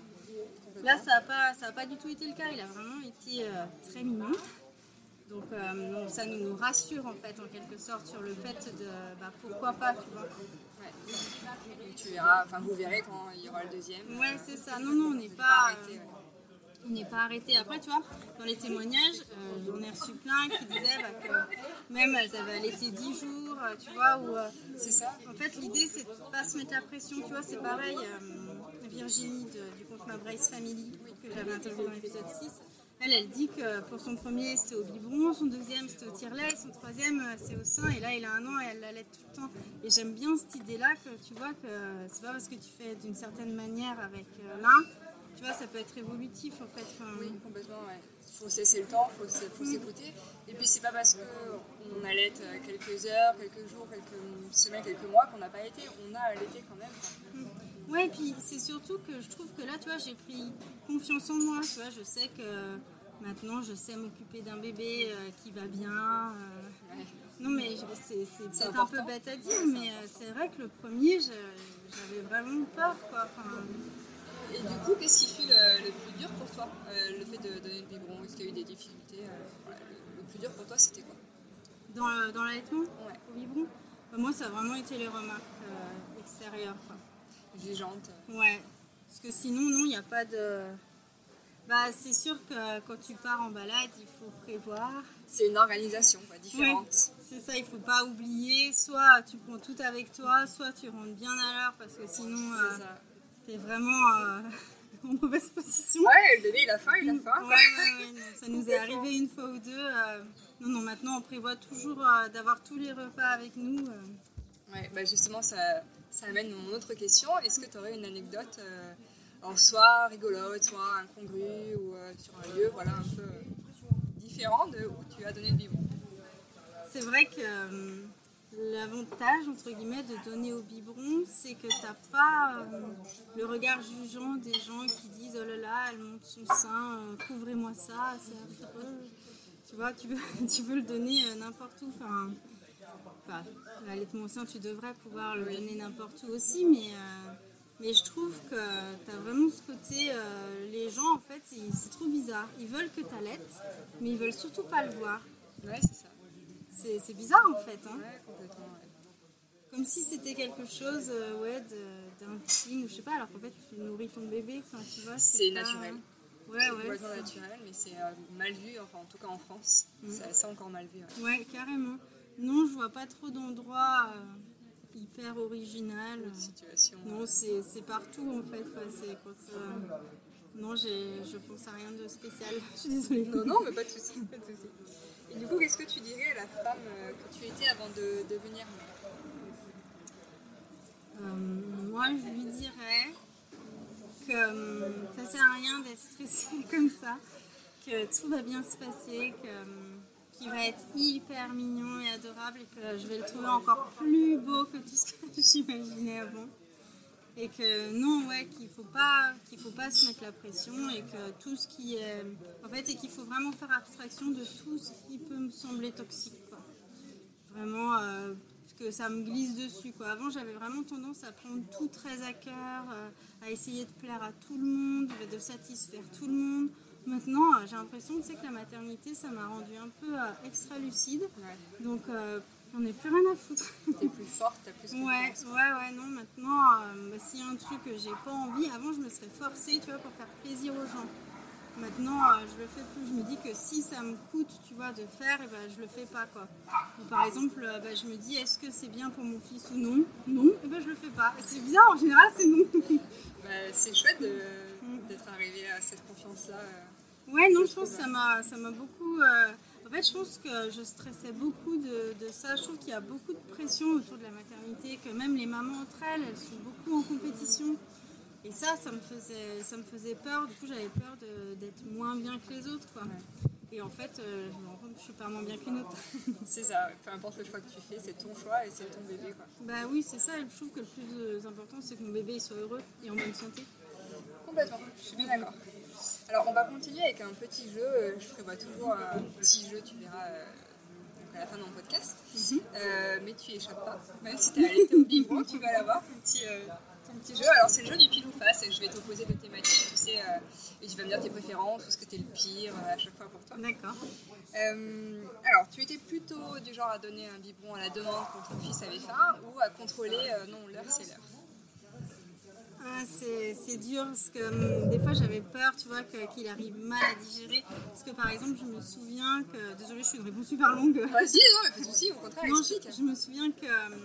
là, ça n'a pas, ça a pas du tout été le cas. Il a vraiment été euh, très mignon. Donc, euh, donc ça nous rassure, en fait, en quelque sorte, sur le fait de, bah, pourquoi pas, tu vois. Ouais. Donc tu verras, enfin vous verrez quand il y aura le deuxième. Ouais, c'est ça. Non, non, on n'est Pas pas... arrêté, ouais. On n'est pas arrêté. Après, tu vois, dans les témoignages, euh, j'en ai reçu plein qui disaient bah, que même elles avaient allaité 10 jours, euh, tu vois, ou... euh, C'est ça En fait, l'idée, c'est de pas se mettre la pression, tu vois, c'est pareil. euh, Virginie de- du compte Ma Brace Family, que j'avais interviewé dans l'épisode 6, elle, elle dit que pour son premier, c'était au biberon, son deuxième, c'était au tire-lait, son troisième, c'est au sein, et là, il a un an et elle l'allait tout le temps. Et j'aime bien cette idée-là que tu vois que c'est pas parce que tu fais d'une certaine manière avec l'un tu vois, ça peut être évolutif en fait. Enfin, Oui, complètement, ouais. faut se laisser le temps, faut faut s'écouter. Et puis c'est pas parce qu'on allait quelques heures, quelques jours, quelques semaines, quelques mois qu'on n'a pas été, on a allaité quand même. quoi. Ouais, et puis c'est surtout que je trouve que là, tu vois, j'ai pris confiance en moi. Tu vois, je sais que maintenant, je sais m'occuper d'un bébé euh, qui va bien. euh. Ouais. Non, mais c'est peut-être un peu bête à dire, mais euh, c'est vrai que le premier, j'avais vraiment peur, quoi. Enfin, Et du coup, qu'est-ce qui fut le, le plus dur pour toi Euh, Le fait de donner le biberon, est-ce qu'il y a eu des difficultés Euh, voilà, le, le plus dur pour toi, c'était quoi? Dans l'allaitement, Ouais, au biberon, bah, moi, ça a vraiment été les remarques euh, extérieures, quoi. jugeante. Ouais, parce que sinon, non, il n'y a pas de. Bah, c'est sûr que quand tu pars en balade, il faut prévoir. C'est une organisation quoi, différente. C'est ça, il faut pas oublier. Soit tu prends tout avec toi, soit tu rentres bien à l'heure parce que sinon, euh, T'es vraiment euh, en mauvaise position. Ouais, le bébé il a faim, il a faim. Ouais, ouais, ça nous est arrivé une fois ou deux. euh, non, non, maintenant on prévoit toujours euh, d'avoir tous les repas avec nous. Ouais, bah justement, ça, ça amène mon autre question. Est-ce que tu aurais une anecdote, alors soit rigolote, soit incongrue, ou sur un lieu voilà, un peu différent de où tu as donné le biberon C'est vrai que l'avantage, entre guillemets, de donner au biberon, c'est que t'as pas euh, le regard jugeant des gens qui disent oh là là, elle monte son sein, euh, couvrez-moi ça, c'est affreux. Tu vois, tu veux, tu veux le donner euh, n'importe où. Enfin, enfin, l'allaitement au sein, tu devrais pouvoir le donner n'importe où aussi, mais, mais je trouve que tu as vraiment ce côté. les gens, en fait, c'est trop bizarre. Ils veulent que tu allaites, mais ils veulent surtout pas le voir. Ouais, c'est ça. C'est bizarre en fait. Hein. Ouais, complètement. ouais. Comme si c'était quelque chose euh, ouais, d'intime ou je sais pas, alors qu'en fait tu nourris ton bébé. Tu vois, C'est pas- naturel. Ouais, c'est ouais. c'est- naturel, mais c'est euh, mal vu, enfin en tout cas en France. Mm. C'est assez encore mal vu. ouais. Ouais, carrément. Non, je vois pas trop d'endroits euh, hyper original. Situation. Non, c'est c'est partout en fait. C'est euh, Non, je pense à rien de spécial. Je suis désolée. Non, non, mais pas de soucis. Pas de soucis. Et du coup, qu'est-ce que tu dirais à la femme euh, que tu étais avant de devenir mère? Euh, moi, je lui dirais que euh, ça sert à rien d'être stressé comme ça, que tout va bien se passer, que, euh, qu'il va être hyper mignon et adorable et que je vais le trouver encore plus beau que tout ce que j'imaginais avant. Et que non, ouais, qu'il faut pas, qu'il faut pas se mettre la pression et que tout ce qui est, en fait, et qu'il faut vraiment faire abstraction de tout ce qui peut me sembler toxique, quoi. Vraiment, euh, que ça me glisse dessus, quoi. Avant, j'avais vraiment tendance à prendre tout très à cœur, euh, à essayer de plaire à tout le monde, de satisfaire tout le monde. Maintenant, euh, j'ai l'impression tu sais, que la maternité, ça m'a rendu un peu euh, extra lucide. Donc, euh, j'en ai plus rien à foutre. T'es plus forte, t'as plus Ouais, confiance. ouais, ouais, non, maintenant, euh, bah, s'il y a un truc que j'ai pas envie, avant je me serais forcée, tu vois, pour faire plaisir aux gens. Maintenant, euh, je le fais plus. Je me dis que si ça me coûte, tu vois, de faire, et ben, je le fais pas, quoi. Par exemple, euh, bah, je me dis, est-ce que c'est bien pour mon fils ou non? Non, et ben, je le fais pas. C'est bizarre, en général, c'est non. Bah, c'est chouette de- d'être arrivé à cette confiance-là. euh. Ouais, non, je pense que ça m'a, ça m'a beaucoup. En fait, je pense que je stressais beaucoup de, de ça. Je trouve qu'il y a beaucoup de pression autour de la maternité, que même les mamans entre elles, elles sont beaucoup en compétition. Et ça, ça me faisait, ça me faisait peur. Du coup, j'avais peur d'être moins bien que les autres, quoi. Et en fait, euh, je me rends compte que je suis pas moins bien qu'une autre. C'est ça, peu importe le choix que tu fais, c'est ton choix et c'est ton bébé. Quoi. bah oui, c'est ça. Et je trouve que le plus euh, important, c'est que mon bébé soit heureux et en bonne santé. Complètement, je suis bien d'accord. Alors, on va continuer avec un petit jeu. Euh, Je prévois toujours un petit jeu, tu verras euh, à la fin de mon podcast. Euh, mais tu y échappes pas. Même si tu es allé au biberon, tu vas l'avoir, ton petit, euh, ton petit jeu. Alors, c'est le jeu du pile ou face. Et je vais t'opposer deux thématiques, tu sais, euh, et tu vas me dire tes préférences, ou ce que t'es le pire à chaque fois pour toi. D'accord. Alors, tu étais plutôt du genre à donner un biberon à la demande quand ton fils avait faim, ou à contrôler, non, l'heure c'est l'heure? Ah, c'est dur parce que hum, des fois j'avais peur, tu vois, qu'il arrive mal à digérer. Parce que par exemple, je me souviens que. Désolée, je suis une réponse super longue. Vas-y, non, mais pas de soucis, au contraire, Non, je, je me souviens que. hum,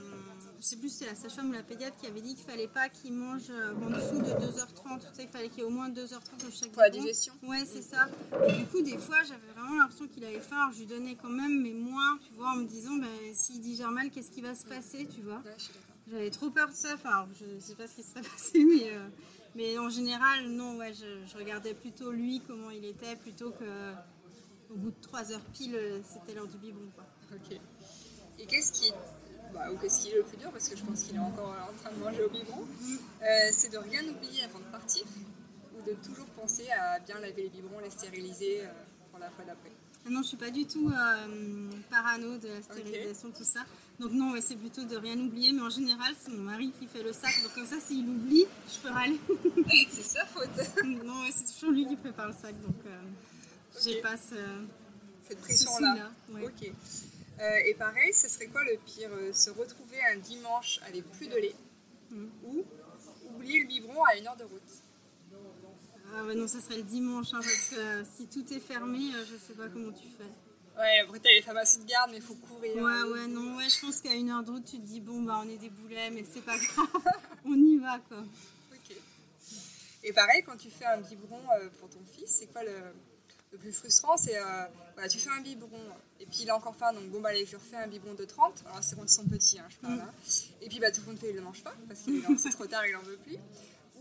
Je sais plus si c'est la sage-femme ou la pédiatre qui avait dit qu'il fallait pas qu'il mange euh, en dessous de 2h30. Tu sais qu'il fallait qu'il y ait au moins 2h30 de chaque Pour la digestion. Ouais, c'est ça. Et du coup, des fois, j'avais vraiment l'impression qu'il avait faim. Alors, je lui donnais quand même, mais moins, tu vois, en me disant, ben, s'il digère mal, qu'est-ce qui va se passer, tu vois Ouais, je suis d'accord. J'avais trop peur de ça. Enfin, je sais pas ce qui se serait passé, mais, euh, Mais en général, non, ouais, je, regardais plutôt lui, comment il était, plutôt que au bout de 3 heures pile, c'était l'heure du biberon. Quoi. Ok. Et qu'est-ce qui est bah, ou qu'est-ce qui est le plus dur, parce que je pense qu'il est encore en train de manger au biberon, euh, c'est de rien oublier avant de partir, ou de toujours penser à bien laver les biberons, les stériliser euh, pour la fois d'après? Ah non, je suis pas du tout euh, parano de la stérilisation, tout ça. Donc non, c'est plutôt de rien oublier, mais en général, c'est mon mari qui fait le sac. Donc comme ça, s'il oublie, je peux râler. c'est sa faute. non, c'est toujours lui qui prépare le sac, donc j'ai pas cette pression-là. Ok. Euh, et pareil, ce serait quoi le pire euh, Se retrouver un dimanche avec plus de lait mm. ou oublier le biberon à une heure de route? Ah ouais, non, ça serait le dimanche, hein, parce que euh, si tout est fermé, je sais pas comment tu fais. Ouais, après t'as les pharmacies de garde, mais il faut courir. Ouais, ouais, non, ouais, je pense qu'à une heure de route, tu te dis, bon, bah on est des boulets, mais c'est pas grave, on y va, quoi. Ok. Et pareil, quand tu fais un biberon pour ton fils, c'est quoi le, le plus frustrant, c'est euh, voilà, tu fais un biberon et puis il a encore faim, donc bon, bah allez, je refais un biberon de 30. Alors c'est quand ils sont petits, hein, je parle. Hein. Et puis bah, tout le monde fait, il ne le mange pas parce qu'il est trop tard, il n'en veut plus.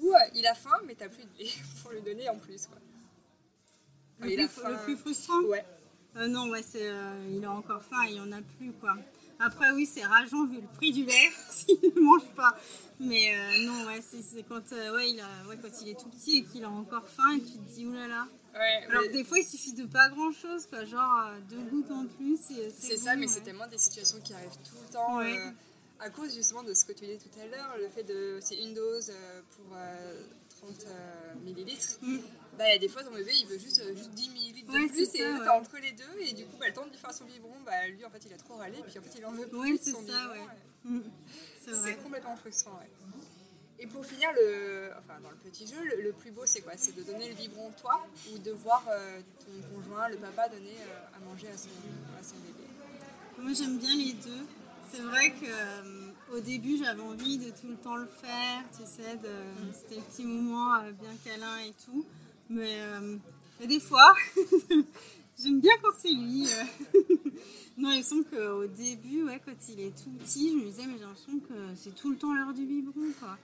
Ou euh, il a faim, mais tu n'as plus de lait pour lui donner en plus. Quoi. le, plus, le, plus, frustrant Ouais. Euh, non, ouais, c'est, il a encore faim et il n'y en a plus. quoi. Après, oui, c'est rageant vu le prix du lait s'il ne mange pas. Mais non, ouais, c'est, quand, ouais, il a, ouais, quand il est tout petit et qu'il a encore faim et tu te dis, oulala. Là, alors des fois, il suffit de pas grand chose, quoi, genre euh, deux gouttes en plus. C'est ça, mais c'est tellement des situations qui arrivent tout le temps. Euh, à cause justement de ce que tu disais tout à l'heure, le fait de. C'est une dose euh, pour 30 millilitres. Mm. Bah, il y a des fois, ton bébé, il veut juste, juste 10 millilitres de plus, et t'es entre les deux, et du coup, bah, le temps de lui faire son biberon, bah, lui, en fait, il a trop râlé, puis en fait, il en veut plus. c'est ça, ouais. Mm. C'est complètement frustrant, ouais. Et pour finir, le, enfin, dans le petit jeu, le, plus beau, c'est quoi? C'est de donner le biberon toi ou de voir euh, ton conjoint, le papa, donner euh, à manger à son, à son, bébé? Moi, j'aime bien les deux. C'est vrai que euh, au début, j'avais envie de tout le temps le faire, tu sais, mm. c'était le petit moment bien câlin et tout. Mais, des fois, j'aime bien quand c'est lui. non, il semble qu'au début, ouais, quand il est tout petit, je me disais, mais j'ai l'impression que c'est tout le temps l'heure du biberon, quoi.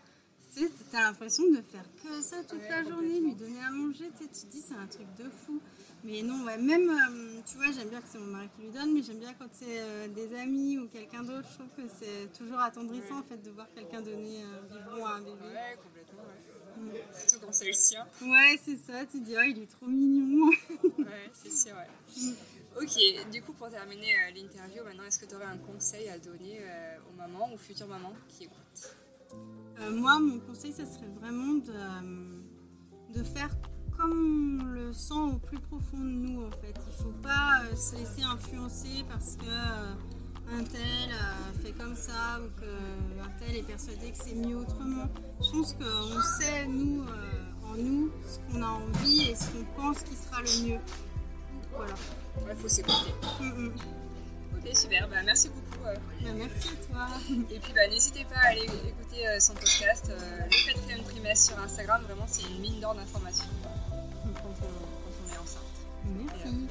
Tu sais, as l'impression de faire que ça toute la journée, lui donner à manger, tu te dis c'est un truc de fou. Mais non, ouais, même, euh, tu vois, j'aime bien que c'est mon mari qui lui donne, mais j'aime bien quand c'est euh, des amis ou quelqu'un d'autre. Je trouve que c'est toujours attendrissant en fait de voir quelqu'un donner un biberon à un bébé. Ouais, complètement, ouais. Mm. Surtout quand c'est le sien. Ouais, c'est ça, tu te dis, oh, il est trop mignon. ouais, c'est sûr, ouais. Mm. Ok, du coup, pour terminer euh, l'interview, maintenant, est-ce que tu aurais un conseil à donner aux mamans ou futures mamans qui écoutent? Euh, moi, mon conseil, ça serait vraiment de, euh, de faire comme on le sent au plus profond de nous, en fait. Il ne faut pas euh, se laisser influencer parce que un tel fait comme ça ou qu'un tel est persuadé que c'est mieux autrement. Je pense qu'on sait, nous, en nous, ce qu'on a envie et ce qu'on pense qui sera le mieux. Voilà. Il faut s'écouter. Mm. Ok, super. Bah, merci beaucoup. Bah, merci à toi. Et puis bah, n'hésitez pas à aller écouter euh, son podcast, euh, le quatrième trimestre sur Instagram. Vraiment, c'est une mine d'or d'informations Merci.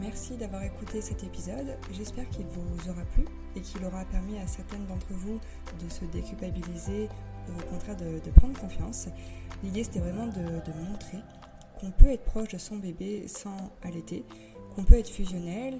Merci d'avoir écouté cet épisode. J'espère qu'il vous aura plu et qu'il aura permis à certaines d'entre vous de se déculpabiliser ou au contraire de, prendre confiance. L'idée c'était vraiment de, montrer qu'on peut être proche de son bébé sans allaiter, qu'on peut être fusionnel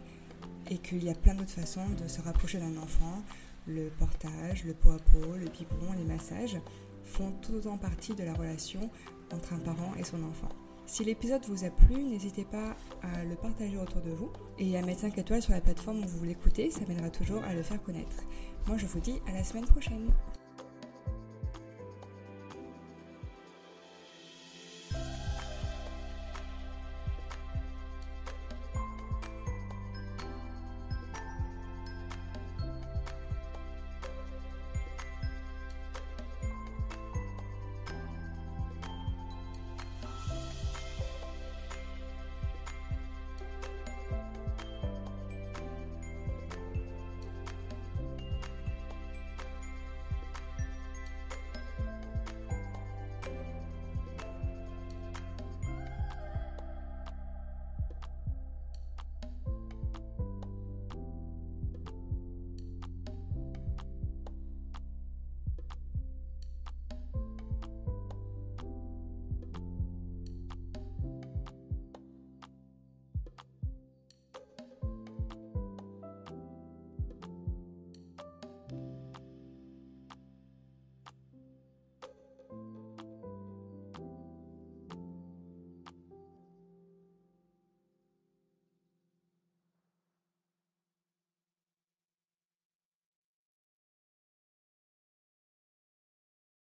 et qu'il y a plein d'autres façons de se rapprocher d'un enfant. Le portage, le pot à pot, le biberon, les massages font tout autant partie de la relation entre un parent et son enfant. Si l'épisode vous a plu, n'hésitez pas à le partager autour de vous et à mettre 5 étoiles sur la plateforme où vous l'écoutez, ça m'aidera toujours à le faire connaître. Moi je vous dis à la semaine prochaine.